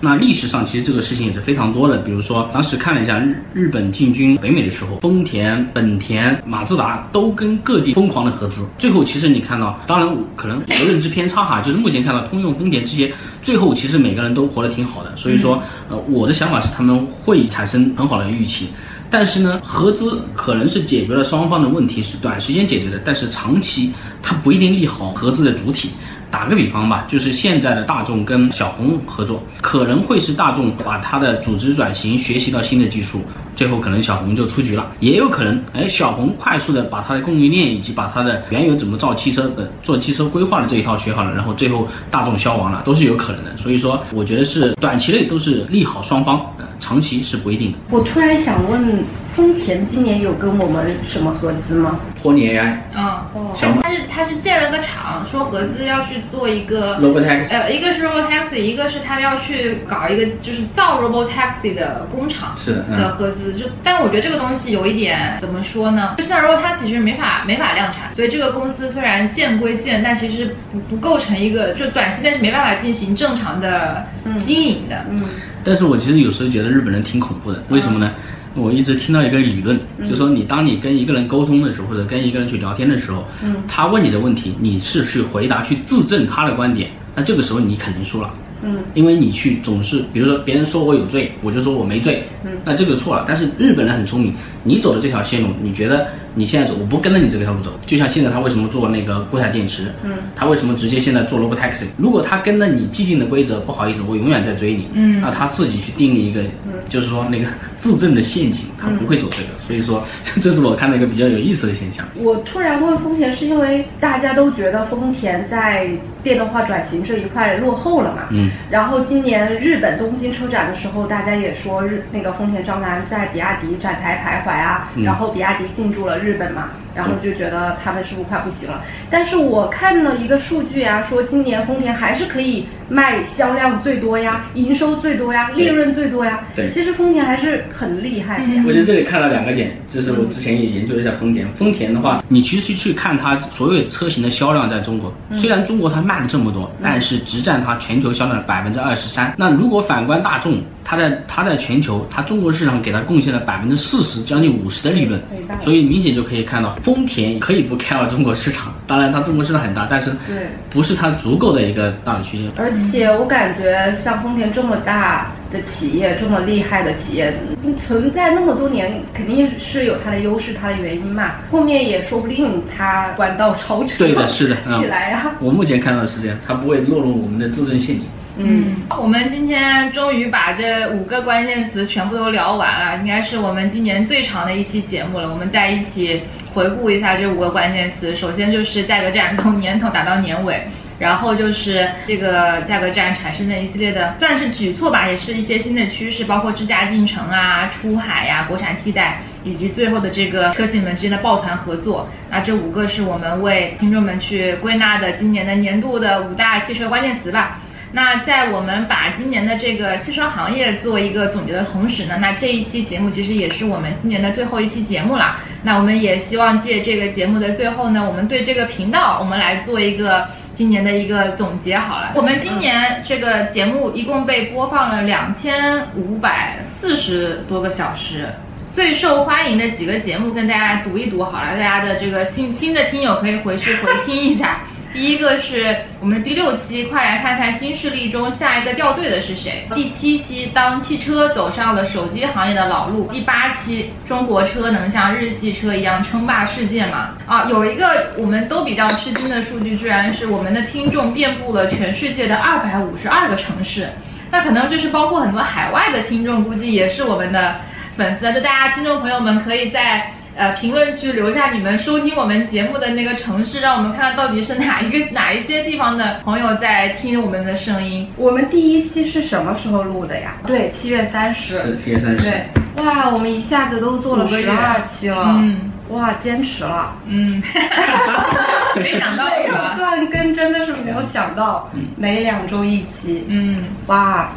Speaker 3: 那历史上其实这个事情也是非常多的，比如说当时看了一下日日本进军北美的时候，丰田、本田、马自达都跟各地疯狂的合资，最后其实你看到，当然可能有认知偏差哈，就是目前看到通用、丰田这些，最后其实每个人都活得挺好的。所以说，呃，我的想法是他们会产生很好的预期。但是呢，合资可能是解决了双方的问题，是短时间解决的，但是长期它不一定利好合资的主体。打个比方吧，就是现在的大众跟小红合作，可能会是大众把它的组织转型学习到新的技术，最后可能小红就出局了，也有可能，哎，小红快速的把它的供应链以及把它的原有怎么造汽车的做汽车规划的这一套学好了，然后最后大众消亡了，都是有可能的。所以说，我觉得是短期内都是利好双方，呃，长期是不一定的。
Speaker 2: 我突然想问丰田今年有跟我们什么合资吗？
Speaker 3: 托尼 AI、
Speaker 1: 嗯，
Speaker 3: 小马、
Speaker 1: 他是他是建了个厂，说合资要去做一个
Speaker 3: Robotaxi，
Speaker 1: 呃，一个是 Robotaxi，一个是他要去搞一个就是造 Robotaxi 的工厂
Speaker 3: 是的，
Speaker 1: 合资。就，但我觉得这个东西有一点怎么说呢？就现在 Robotaxi 其实没法没法量产，所以这个公司虽然建归建，但其实不不构成一个，就短期内是没办法进行正常的经营的。
Speaker 2: 嗯
Speaker 3: 但是我其实有时候觉得日本人挺恐怖的，为什么呢？我一直听到一个理论，就说你当你跟一个人沟通的时候，或者跟一个人去聊天的时候，
Speaker 2: 嗯。
Speaker 3: 他问你的问题，你是去回答去自证他的观点，那这个时候你肯定输了。
Speaker 2: 嗯。
Speaker 3: 因为你去总是，比如说别人说我有罪，我就说我没罪，
Speaker 2: 嗯。
Speaker 3: 那这个错了。但是日本人很聪明，你走的这条线路，你觉得你现在走，我不跟着你这条路走。就像现在他为什么做那个固态电池，
Speaker 2: 嗯，
Speaker 3: 他为什么直接现在做 robotaxi？如果他跟着你既定的规则，不好意思，我永远在追你，
Speaker 1: 嗯
Speaker 3: 那他自己去定义一个，就是说那个自证的陷阱，他不会走这个。所以说，这是我看到一个比较有意思的现象。
Speaker 2: 我突然问丰田，是因为大家都觉得丰田在电动化转型这一块落后了嘛？
Speaker 3: 嗯，
Speaker 2: 然后今年日本东京车展的时候，大家也说日那个丰田章男在比亚迪展台徘徊啊，
Speaker 3: 嗯
Speaker 2: 然后比亚迪进驻了日本嘛，然后就觉得他们是不是快不行了？但是我看了一个数据啊，说今年丰田还是可以卖销量最多呀，营收最多呀，利润最多呀。
Speaker 3: 对
Speaker 2: 其实丰田还是很厉害的呀。
Speaker 3: 我觉得这里看到两个点，就是我之前也研究了一下丰田。丰田的话，你其实去看它所有车型的销量，在中国，虽然中国它卖了这么多，但是只占它全球销量的百分之二十三。那如果反观大众，它在它在全球，它中国市场给它贡献了百分之四十，将近五十的利润所以明显就可以看到，丰田可以不 care 中国市场，当然它中国市场很大，但是
Speaker 2: 对。
Speaker 3: 不是它足够的一个大的区间。
Speaker 2: 而且我感觉像丰田这么大的企业，这么厉害的企业，嗯存在那么多年，肯定是有它的优势，它的原因嘛。后面也说不定它弯道超车，
Speaker 3: 对的 是的嗯
Speaker 2: 起来呀、
Speaker 3: 我目前看到的是这样，它不会落入我们的自尊陷阱。
Speaker 2: 嗯，
Speaker 1: 我们今天终于把这五个关键词全部都聊完了，应该是我们今年最长的一期节目了。我们在一起回顾一下这五个关键词。首先就是价格战，从年头打到年尾。然后就是这个价格战产生的一系列的，算是举措吧，也是一些新的趋势，包括智驾进城啊、出海呀、国产替代，以及最后的这个车企们之间的抱团合作。那这五个是我们为听众们去归纳的今年的年度的五大汽车关键词吧。那在我们把今年的这个汽车行业做一个总结的同时呢，那这一期节目其实也是我们今年的最后一期节目了。那我们也希望借这个节目的最后呢，我们对这个频道，我们来做一个今年的一个总结好了。我们今年这个节目一共被播放了两千五百四十多个小时。最受欢迎的几个节目跟大家读一读好了，大家的这个新新的听友可以回去回听一下。第一个是我们第六期，快来看看新势力中下一个掉队的是谁。第七期，当汽车走上了手机行业的老路。第八期，中国车能像日系车一样称霸世界吗？啊，有一个我们都比较吃惊的数据，居然是我们的听众遍布了全世界的二百五十二个城市。那可能就是包括很多海外的听众，估计也是我们的粉丝。就大家听众朋友们可以在。呃，评论区留下你们收听我们节目的那个城市，让我们看看到底是哪一个哪一些地方的朋友在听我们的声音。
Speaker 2: 我们第一期是什么时候录的呀？对，七月三十。
Speaker 3: 是七月三十。
Speaker 2: 对，哇，我们一下子都做了十二期了，
Speaker 1: 嗯
Speaker 2: 哇，坚持了。
Speaker 1: 嗯，没想到
Speaker 2: 没？断更，真的是没有想到，每两周一期。
Speaker 1: 嗯，
Speaker 2: 哇，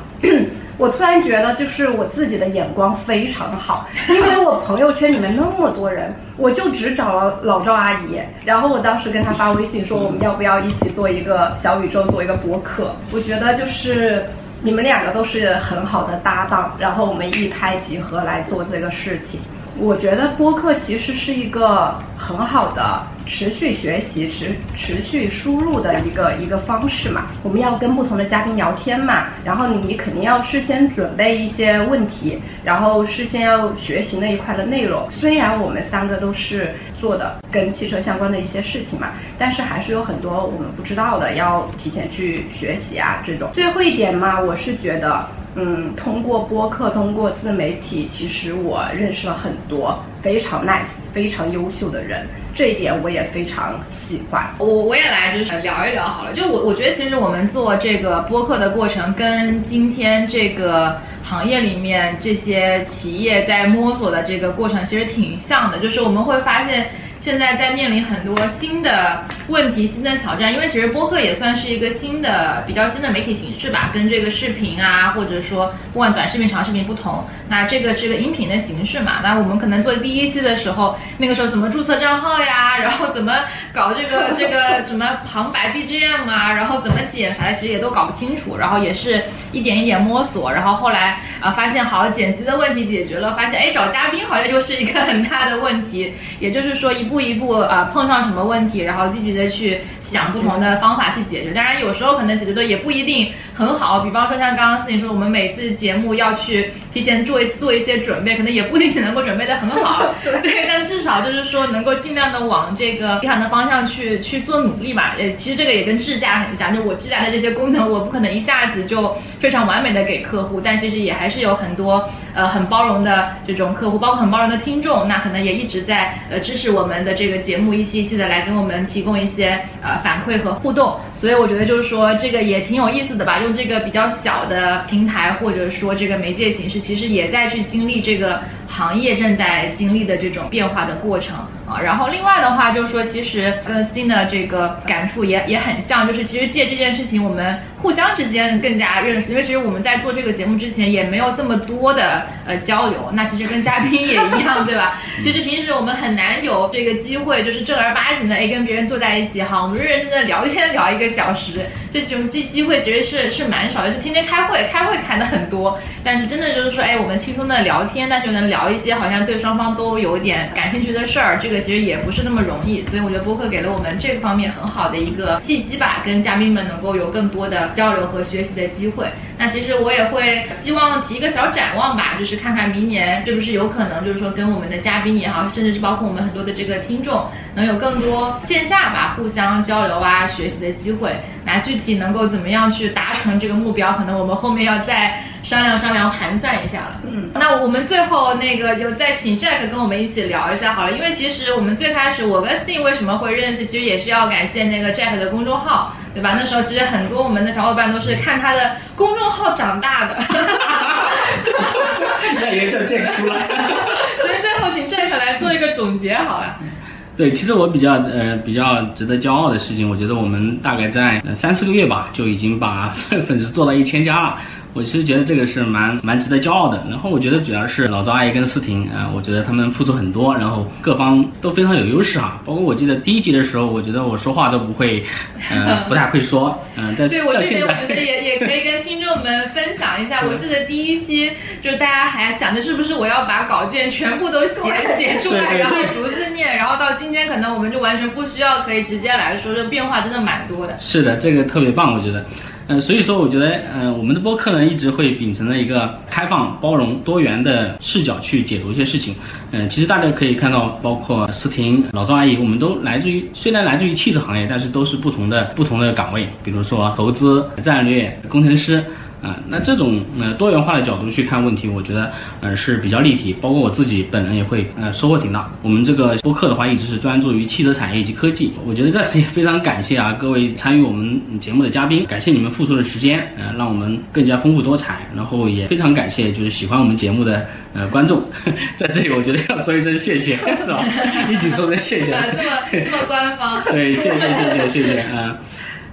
Speaker 2: 我突然觉得就是我自己的眼光非常好，因为我朋友圈里面那么多人，我就只找了老赵阿姨，然后我当时跟她发微信说我们要不要一起做一个小宇宙，做一个播客。我觉得就是。你们两个都是很好的搭档，然后我们一拍即合来做这个事情。我觉得播客其实是一个很好的持续学习、持持续输入的一个一个方式嘛。我们要跟不同的嘉宾聊天嘛，然后你肯定要事先准备一些问题，然后事先要学习那一块的内容。虽然我们三个都是做的跟汽车相关的一些事情嘛，但是还是有很多我们不知道的，要提前去学习啊。这种最后一点嘛，我是觉得。嗯，通过播客，通过自媒体，其实我认识了很多非常 nice、非常优秀的人。这一点我也非常喜欢。
Speaker 1: 我我也来就是聊一聊好了，就我我觉得其实我们做这个播客的过程，跟今天这个行业里面这些企业在摸索的这个过程其实挺像的，就是我们会发现。现在在面临很多新的问题、新的挑战，因为其实播客也算是一个新的、比较新的媒体形式吧，跟这个视频啊，或者说不管短视频、长视频不同。那这个是个音频的形式嘛？那我们可能做第一期的时候，那个时候怎么注册账号呀？然后怎么搞这个 这个什么旁白 BGM 啊？然后怎么剪啥的，其实也都搞不清楚。然后也是一点一点摸索。然后后来啊，发现好剪辑的问题解决了，发现哎找嘉宾好像又是一个很大的问题。也就是说一步。一步啊，碰上什么问题，然后积极的去想不同的方法去解决。当然，有时候可能解决的也不一定很好。比方说，像刚刚思宁说，我们每次节目要去提前做一做一些准备，可能也不一定能够准备的很好。对，但至少就是说，能够尽量的往这个理想的方向去去做努力吧。呃，其实这个也跟智驾很像，就我智驾的这些功能，我不可能一下子就非常完美的给客户，但其实也还是有很多呃很包容的这种客户，包括很包容的听众，那可能也一直在呃支持我们。的这个节目一期一期的来给我们提供一些呃反馈和互动，所以我觉得就是说这个也挺有意思的吧。用这个比较小的平台或者说这个媒介形式，其实也在去经历这个行业正在经历的这种变化的过程啊。然后另外的话就是说，其实跟 Sting 的这个感触也也很像，就是其实借这件事情我们。互相之间更加认识，因为其实我们在做这个节目之前也没有这么多的呃交流。那其实跟嘉宾也一样，对吧？其实平时我们很难有这个机会，就是正儿八经的哎跟别人坐在一起哈，我们认认真真的聊天聊一个小时，这种机机会其实是是蛮少的。就天天开会，开会开的很多，但是真的就是说哎，我们轻松的聊天，但是能聊一些好像对双方都有点感兴趣的事儿，这个其实也不是那么容易。所以我觉得播客给了我们这个方面很好的一个契机吧，跟嘉宾们能够有更多的。交流和学习的机会。那其实我也会希望提一个小展望吧，就是看看明年是不是有可能，就是说跟我们的嘉宾也好，甚至是包括我们很多的这个听众，能有更多线下吧互相交流啊、学习的机会。那具体能够怎么样去达成这个目标，可能我们后面要再商量商量、盘算一下了。嗯，那我们最后那个就再请 Jack 跟我们一起聊一下好了，因为其实我们最开始我跟 Steve 为什么会认识，其实也是要感谢那个 Jack 的公众号。对吧？那时候其实很多我们的小伙伴都是看他的公众号长大的，
Speaker 3: 那也就见书了。
Speaker 1: 所以最后请 Jack 来做一个总结好了。
Speaker 3: 对，其实我比较呃比较值得骄傲的事情，我觉得我们大概在三四个月吧，就已经把 粉丝做到一千家了。我其实觉得这个是蛮蛮值得骄傲的。然后我觉得主要是老赵阿姨跟思婷啊，我觉得他们付出很多，然后各方都非常有优势哈。包括我记得第一集的时候，我觉得我说话都不会，呃，不太会说，嗯，但 是
Speaker 1: 到现在，我觉得也也可以跟听众们分享一下。我记得第一期就是大家还想着是不是我要把稿件全部都写写出来，然后逐字念，然后到今天可能我们就完全不需要，可以直接来说，这变化真的蛮多的。
Speaker 3: 是的，这个特别棒，我觉得。嗯，所以说我觉得，嗯，我们的播客呢，一直会秉承着一个开放、包容、多元的视角去解读一些事情。嗯，其实大家可以看到，包括思婷、老赵阿姨，我们都来自于虽然来自于汽车行业，但是都是不同的不同的岗位，比如说投资、战略、工程师。啊，那这种呃多元化的角度去看问题，我觉得呃是比较立体，包括我自己本人也会呃收获挺大。我们这个播客的话，一直是专注于汽车产业以及科技。我觉得在此也非常感谢啊各位参与我们节目的嘉宾，感谢你们付出的时间，呃让我们更加丰富多彩。然后也非常感谢就是喜欢我们节目的呃观众，在这里我觉得要说一声谢谢，是吧？一起说声谢谢。
Speaker 1: 这么这么官方。
Speaker 3: 对，谢谢谢谢谢谢啊。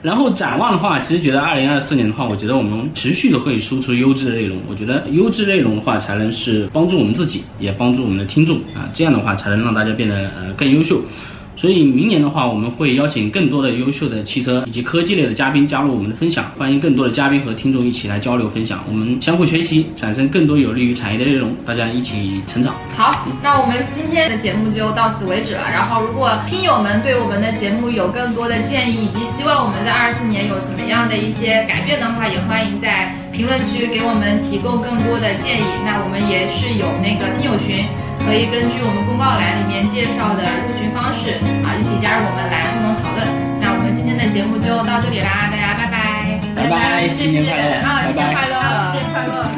Speaker 3: 然后展望的话，其实觉得二零二四年的话，我觉得我们持续的会输出优质的内容。我觉得优质内容的话，才能是帮助我们自己，也帮助我们的听众啊，这样的话才能让大家变得呃更优秀。所以明年的话，我们会邀请更多的优秀的汽车以及科技类的嘉宾加入我们的分享，欢迎更多的嘉宾和听众一起来交流分享，我们相互学习，产生更多有利于产业的内容，大家一起成长。
Speaker 1: 好，那我们今天的节目就到此为止了。然后，如果听友们对我们的节目有更多的建议，以及希望我们在二四年有什么样的一些改变的话，也欢迎在评论区给我们提供更多的建议。那我们也是有那个听友群。可以根据我们公告栏里面介绍的入群方式啊，一起加入我们来共同讨论。那我们今天的节目就到这里啦，大家拜拜，
Speaker 3: 拜拜，新年快乐
Speaker 1: 啊，新年快乐。